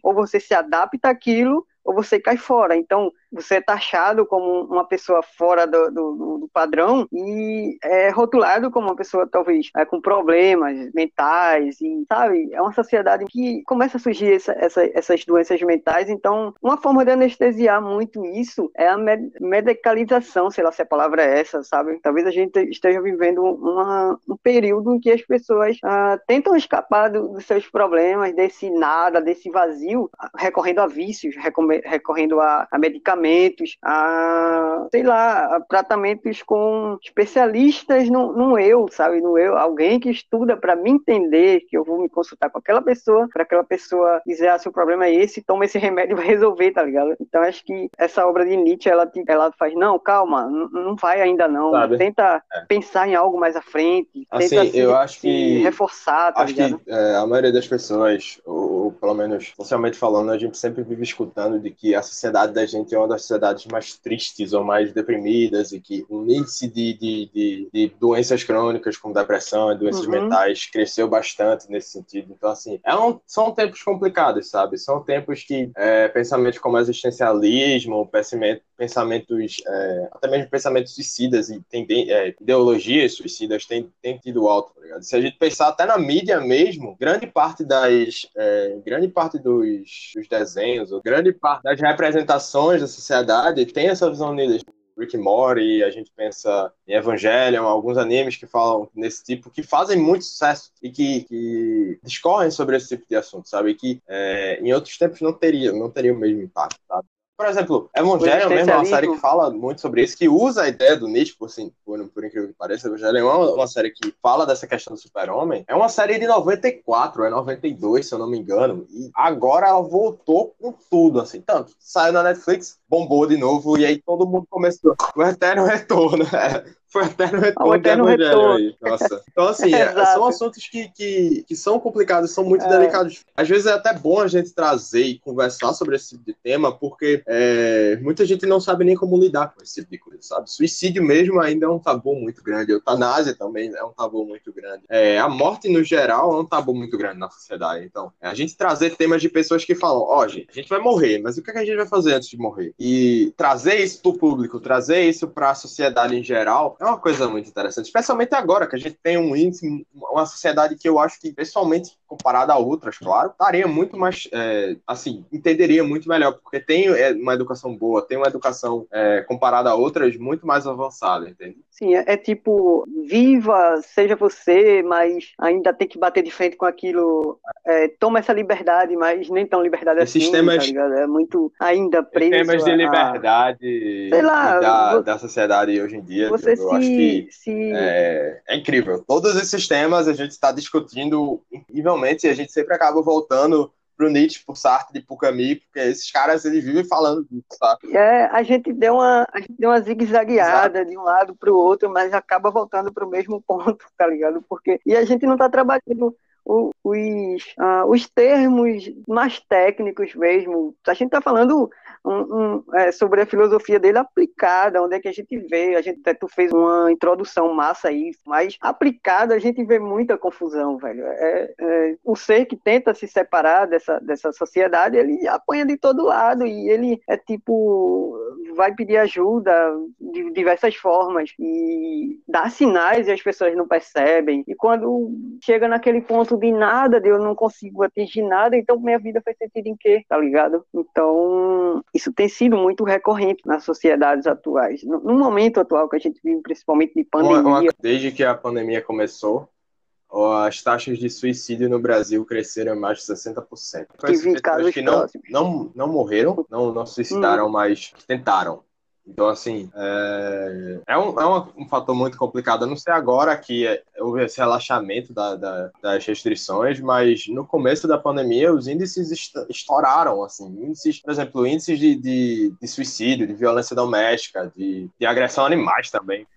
ou você se adapta àquilo, ou você cai fora. Então, você é taxado como uma pessoa fora do, do, do padrão e é rotulado como uma pessoa talvez é, com problemas mentais e sabe é uma sociedade que começa a surgir essa, essa, essas doenças mentais. Então uma forma de anestesiar muito isso é a med medicalização sei lá se a palavra é essa sabe? Talvez a gente esteja vivendo uma, um período em que as pessoas uh, tentam escapar do, dos seus problemas desse nada desse vazio recorrendo a vícios recorrendo a, a medicamentos a sei lá a tratamentos com especialistas no, no eu, sabe? No eu, alguém que estuda para me entender, que eu vou me consultar com aquela pessoa, para aquela pessoa dizer, ah, seu problema é esse, toma esse remédio e vai resolver, tá ligado? Então acho que essa obra de Nietzsche, ela, ela faz, não, calma, não vai ainda não, sabe? tenta é. pensar em algo mais à frente, assim, tenta eu se, acho que reforçar, tá acho ligado? que é, a maioria das pessoas, ou, ou pelo menos socialmente falando, a gente sempre vive escutando de que a sociedade da gente é uma das sociedades mais tristes ou mais deprimidas e que o índice de, de, de, de doenças crônicas como depressão e doenças uhum. mentais cresceu bastante nesse sentido. Então, assim, é um, são tempos complicados, sabe? São tempos que é, pensamentos como existencialismo, pensamento, pensamentos, é, até mesmo pensamentos suicidas e tem, é, ideologias suicidas têm, tido alto, tá ligado? Se a gente pensar até na mídia mesmo, grande parte das, é, grande parte dos, dos desenhos, grande parte das representações da sociedade tem essa visão neles. Rick Morty, a gente pensa em Evangelion, alguns animes que falam nesse tipo, que fazem muito sucesso e que, que discorrem sobre esse tipo de assunto, sabe? E que é, em outros tempos não teria, não teria o mesmo impacto, sabe? Por exemplo, Evangelion mesmo é uma série que fala muito sobre isso, que usa a ideia do Nietzsche, por, assim, por, por incrível que pareça. Evangelion é uma, uma série que fala dessa questão do super-homem. É uma série de 94, é 92, se eu não me engano. E agora ela voltou com tudo, assim. Tanto, saiu na Netflix, bombou de novo, e aí todo mundo começou. O eterno retorno. Foi até no retorno. Até no retorno. Aí. Nossa. Então, assim, é, são assuntos que, que, que são complicados, são muito é. delicados. Às vezes é até bom a gente trazer e conversar sobre esse tipo de tema, porque é, muita gente não sabe nem como lidar com esse tipo de coisa, sabe? Suicídio mesmo ainda é um tabu muito grande. Eutanásia também é um tabu muito grande. É, a morte, no geral, é um tabu muito grande na sociedade. Então, é a gente trazer temas de pessoas que falam, ó, oh, gente, a gente vai morrer, mas o que a gente vai fazer antes de morrer? E trazer isso para o público, trazer isso para a sociedade em geral, é uma coisa muito interessante, especialmente agora que a gente tem um índice, uma sociedade que eu acho que, pessoalmente, comparada a outras, claro, estaria muito mais, é, assim, entenderia muito melhor, porque tem é, uma educação boa, tem uma educação é, comparada a outras muito mais avançada, entende? Sim, é, é, tipo, viva, seja você, mas ainda tem que bater de frente com aquilo, é, toma essa liberdade, mas nem tão liberdade Esses assim, temas, tá ligado? É muito ainda preso Temas de liberdade lá, da, da sociedade hoje em dia, você eu se, acho que se... É, é, incrível. Todos esses temas a gente está discutindo incrivelmente e a gente sempre acaba voltando pro Nietzsche, pro Sartre e pro Camus, porque esses caras eles vivem falando disso, sabe? É, a gente deu uma, a gente deu uma zigue-zagueada de um lado pro outro, mas acaba voltando pro mesmo ponto, tá ligado? Porque e a gente não tá trabalhando os, uh, os termos mais técnicos mesmo. A gente está falando um, um, é, sobre a filosofia dele aplicada, onde é que a gente vê, a gente tu fez uma introdução massa aí, mas aplicada a gente vê muita confusão, velho. É, é, o ser que tenta se separar dessa, dessa sociedade, ele apanha de todo lado e ele é tipo vai pedir ajuda de diversas formas e dá sinais e as pessoas não percebem. E quando chega naquele ponto de nada, de eu não consigo atingir nada, então minha vida faz sentido em quê? Tá ligado? Então, isso tem sido muito recorrente nas sociedades atuais. No, no momento atual que a gente vive, principalmente de pandemia. Desde que a pandemia começou, as taxas de suicídio no Brasil cresceram mais de 60%. Tive casos que não, não, não morreram, não, não suicidaram, hum. mas tentaram. Então, assim, é, é, um, é um, fator muito complicado. Eu não sei agora que houve esse relaxamento da, da, das restrições, mas no começo da pandemia os índices estouraram, assim. Índices, por exemplo, índices de, de, de suicídio, de violência doméstica, de, de agressão a animais também.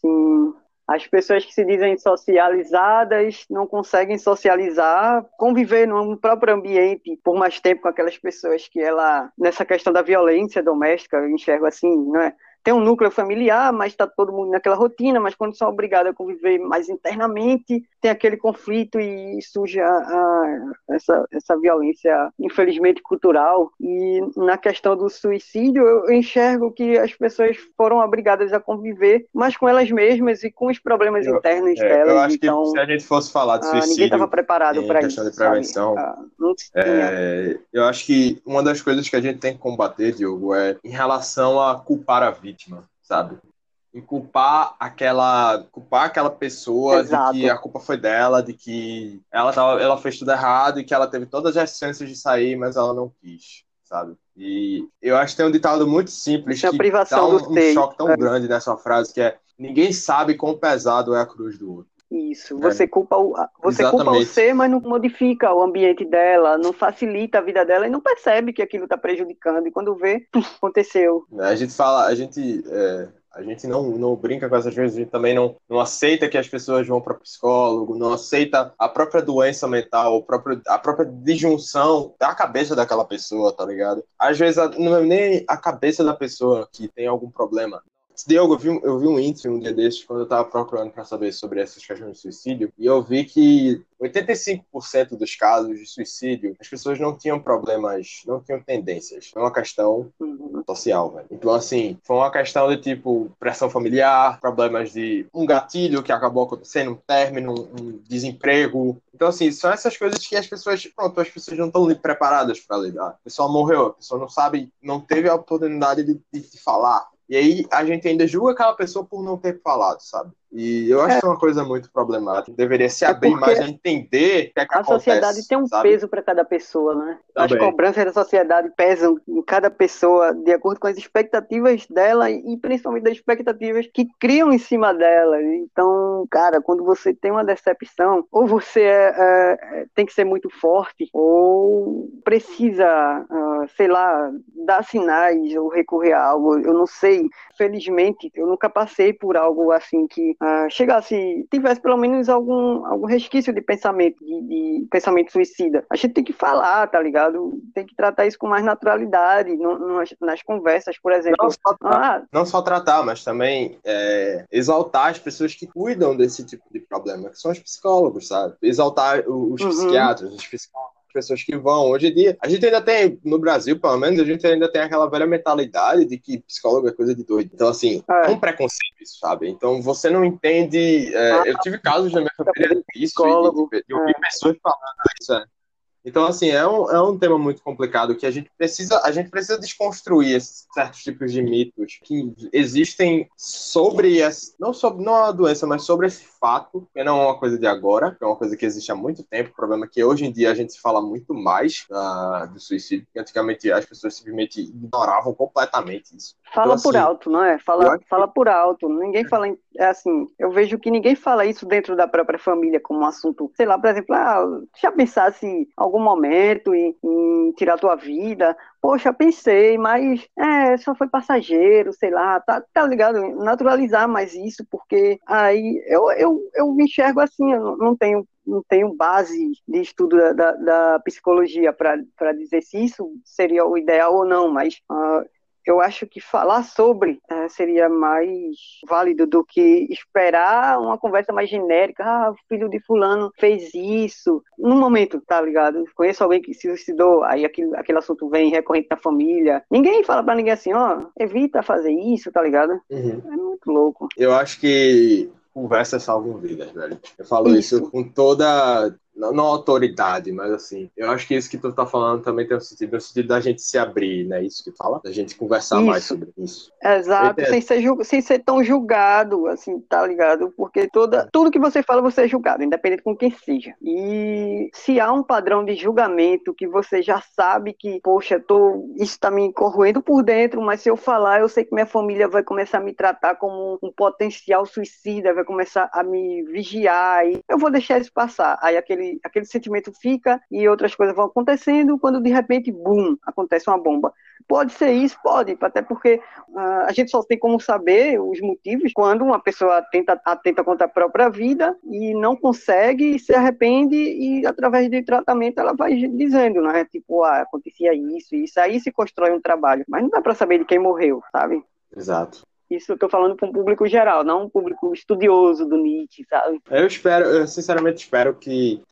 Sim. As pessoas que se dizem socializadas não conseguem socializar, conviver no próprio ambiente por mais tempo com aquelas pessoas que ela, nessa questão da violência doméstica, eu enxergo assim, né? Tem um núcleo familiar, mas está todo mundo naquela rotina, mas quando são obrigados a conviver mais internamente, tem aquele conflito e surge a, a, essa, essa violência, infelizmente, cultural. E na questão do suicídio, eu enxergo que as pessoas foram obrigadas a conviver, mas com elas mesmas e com os problemas eu, internos é, delas. Eu acho então, que se a gente fosse falar de suicídio, ninguém estava preparado para isso. de prevenção. Ah, é, eu acho que uma das coisas que a gente tem que combater, Diogo, é em relação a culpar a vítima, sabe? em culpar aquela culpar aquela pessoa Exato. de que a culpa foi dela, de que ela tava, ela fez tudo errado e que ela teve todas as chances de sair, mas ela não quis, sabe? E eu acho que tem um ditado muito simples é que dá um, um choque tão é. grande nessa frase que é ninguém sabe quão pesado é a cruz do outro. Isso, você, é. culpa, o, você culpa o ser, mas não modifica o ambiente dela, não facilita a vida dela e não percebe que aquilo está prejudicando. E quando vê, aconteceu. A gente fala, a gente é, a gente não, não brinca com essas coisas, a gente também não, não aceita que as pessoas vão para psicólogo, não aceita a própria doença mental, a própria, a própria disjunção da cabeça daquela pessoa, tá ligado? Às vezes não é nem a cabeça da pessoa que tem algum problema, Diogo, eu vi, eu vi um índice um dia desses, quando eu estava procurando para saber sobre essas questões de suicídio, e eu vi que 85% dos casos de suicídio, as pessoas não tinham problemas, não tinham tendências. Foi uma questão social, velho. Então, assim, foi uma questão de, tipo, pressão familiar, problemas de um gatilho que acabou acontecendo, um término, um desemprego. Então, assim, são essas coisas que as pessoas, pronto, as pessoas não estão preparadas para lidar. A pessoa morreu, a pessoa não sabe, não teve a oportunidade de, de, de falar e aí a gente ainda julga aquela pessoa por não ter falado, sabe? E eu acho é. que é uma coisa muito problemática. Deveria se é abrir é mais a entender o que, é que a acontece, sociedade tem um sabe? peso para cada pessoa, né? Também. As cobranças da sociedade pesam em cada pessoa de acordo com as expectativas dela e principalmente das expectativas que criam em cima dela. Então, cara, quando você tem uma decepção, ou você é, é, tem que ser muito forte, ou precisa, uh, sei lá, dar sinais ou recorrer a algo. Eu não sei. Felizmente, eu nunca passei por algo assim que uh, chegasse, tivesse pelo menos algum, algum resquício de pensamento, de, de, pensamento suicida. A gente tem que falar, tá ligado? Tem que tratar isso com mais naturalidade, no, no, nas, nas, conversas, por exemplo. Não só, ah, não só tratar, mas também é, exaltar as pessoas que cuidam desse tipo de problema, que são os psicólogos, sabe? Exaltar os uhum. psiquiatras, os psicólogos pessoas que vão. Hoje em dia, a gente ainda tem, no Brasil, pelo menos, a gente ainda tem aquela velha mentalidade de que psicólogo é coisa de doido. Então, assim, é, é um preconceito isso, sabe? Então, você não entende. É, ah, eu tive casos na minha família disso, psicólogo, e, eu vi é. pessoas falando isso, é. Então, assim, é um, é um tema muito complicado que a gente precisa, a gente precisa desconstruir esses certos tipos de mitos que existem sobre essa, não sobre não a doença, mas sobre esse fato, que não é uma coisa de agora, que é uma coisa que existe há muito tempo. O problema é que hoje em dia a gente fala muito mais uh, do suicídio, porque antigamente as pessoas simplesmente ignoravam completamente isso. Fala então, assim, por alto, não é? Fala, fala por alto. Ninguém fala, é assim, eu vejo que ninguém fala isso dentro da própria família como um assunto, sei lá, por exemplo, ah, já pensasse algum momento em, em tirar tua vida, poxa, pensei, mas é, só foi passageiro, sei lá, tá, tá ligado? Naturalizar mais isso, porque aí eu, eu, eu me enxergo assim, eu não tenho não tenho base de estudo da, da, da psicologia para dizer se isso seria o ideal ou não, mas uh, eu acho que falar sobre é, seria mais válido do que esperar uma conversa mais genérica. Ah, o filho de fulano fez isso. No momento, tá ligado? Conheço alguém que se suicidou, aí aquele, aquele assunto vem recorrente na família. Ninguém fala pra ninguém assim, ó, evita fazer isso, tá ligado? Uhum. É muito louco. Eu acho que conversas salvam vidas, velho. Eu falo isso, isso com toda não, não, autoridade, mas assim, eu acho que isso que tu tá falando também tem um sentido, no sentido da gente se abrir, né? Isso que fala, da gente conversar isso. mais sobre isso. Exato, sem ser, sem ser tão julgado, assim, tá ligado? Porque toda, tudo que você fala, você é julgado, independente com quem seja. E se há um padrão de julgamento que você já sabe que, poxa, tô, isso tá me corroendo por dentro, mas se eu falar, eu sei que minha família vai começar a me tratar como um potencial suicida, vai começar a me vigiar, e eu vou deixar isso passar. Aí aquele aquele, aquele sentimento fica e outras coisas vão acontecendo, quando de repente, bum, acontece uma bomba. Pode ser isso? Pode, até porque uh, a gente só tem como saber os motivos quando uma pessoa tenta, atenta contra a própria vida e não consegue, se arrepende e através do tratamento ela vai dizendo, né? Tipo, ah, acontecia isso, isso, aí se constrói um trabalho. Mas não dá para saber de quem morreu, sabe? Exato. Isso eu tô falando para um público geral, não um público estudioso do Nietzsche, sabe? Eu espero, eu sinceramente espero que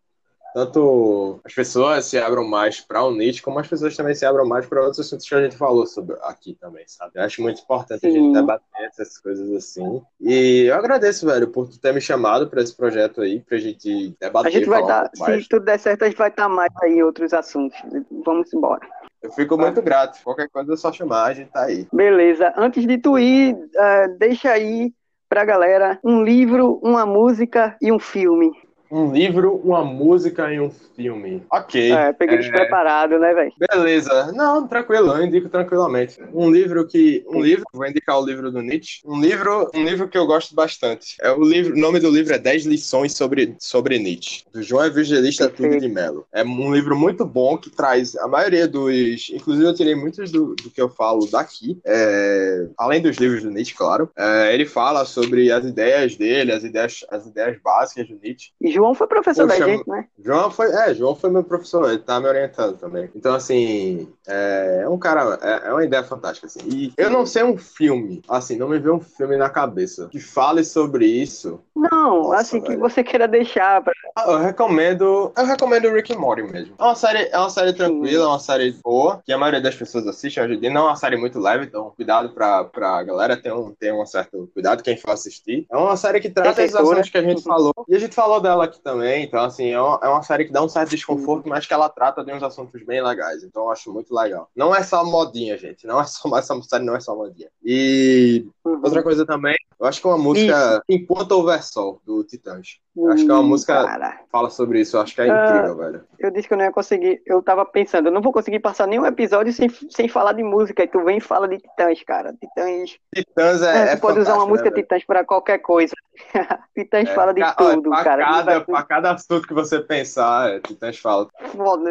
tanto as pessoas se abram mais para o Nietzsche, como as pessoas também se abram mais para outros assuntos que a gente falou sobre aqui também, sabe? Eu acho muito importante Sim. a gente debater essas coisas assim. E eu agradeço, velho, por tu ter me chamado para esse projeto aí, pra gente debater. A gente vai estar, tá, um se tudo der certo, a gente vai estar tá mais aí em outros assuntos. Vamos embora. Eu fico muito grato. Qualquer coisa é só chamar, a gente tá aí. Beleza. Antes de tu ir, uh, deixa aí pra galera um livro, uma música e um filme um livro, uma música e um filme. Ok. É, peguei é... despreparado, né, velho? Beleza. Não, tranquilo, eu indico tranquilamente. Um livro que. Um livro, vou indicar o livro do Nietzsche. Um livro, um livro que eu gosto bastante. É o livro. O nome do livro é 10 lições sobre, sobre Nietzsche, do João Evangelista Tudo de Mello. É um livro muito bom que traz a maioria dos. Inclusive, eu tirei muitos do, do que eu falo daqui. É... Além dos livros do Nietzsche, claro. É... Ele fala sobre as ideias dele, as ideias, as ideias básicas do Nietzsche. E João foi professor Poxa, da gente, né? João foi, é, João foi meu professor, ele tá me orientando também. Então, assim, é, é um cara, é, é, uma ideia fantástica, assim. E eu não sei um filme, assim, não me vê um filme na cabeça que fale sobre isso. Não, Nossa, assim, velho. que você queira deixar pra... Ah, eu recomendo, eu recomendo Rick and Morty mesmo. É uma série, é uma série tranquila, é uma série boa, que a maioria das pessoas assiste hoje em dia. Não é uma série muito leve, então cuidado pra, pra galera ter um, ter um certo cuidado quem for assistir. É uma série que traz as ações que a gente falou. E a gente falou dela também, então, assim, é uma, é uma série que dá um certo desconforto, mas que ela trata de uns assuntos bem legais. Então, eu acho muito legal. Não é só modinha, gente. Não é só essa série, não é só modinha. E uhum. outra coisa também, eu acho que é uma música Enquanto Houver Sol, do Titãs. acho que é uma música que fala sobre isso. Eu acho que é incrível, uh, velho. Eu disse que eu não ia conseguir. Eu tava pensando, eu não vou conseguir passar nenhum episódio sem, sem falar de música. E tu vem e fala de Titãs, cara. Titãs. Titãs é. é, é pode usar uma música né, Titãs para qualquer coisa. Titãs é, fala de tudo, pra cara. Cada, pra cada assunto que você pensar, é, Titãs fala. Foda.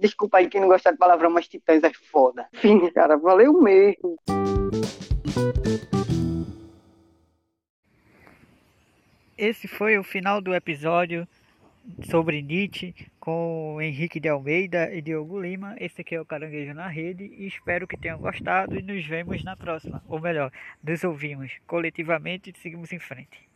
Desculpa aí quem não gostar de palavrão, mas Titãs é foda. Enfim, cara, valeu mesmo. Esse foi o final do episódio sobre Nietzsche com Henrique de Almeida e Diogo Lima. Esse aqui é o Caranguejo na Rede e espero que tenham gostado e nos vemos na próxima. Ou melhor, nos ouvimos coletivamente e seguimos em frente.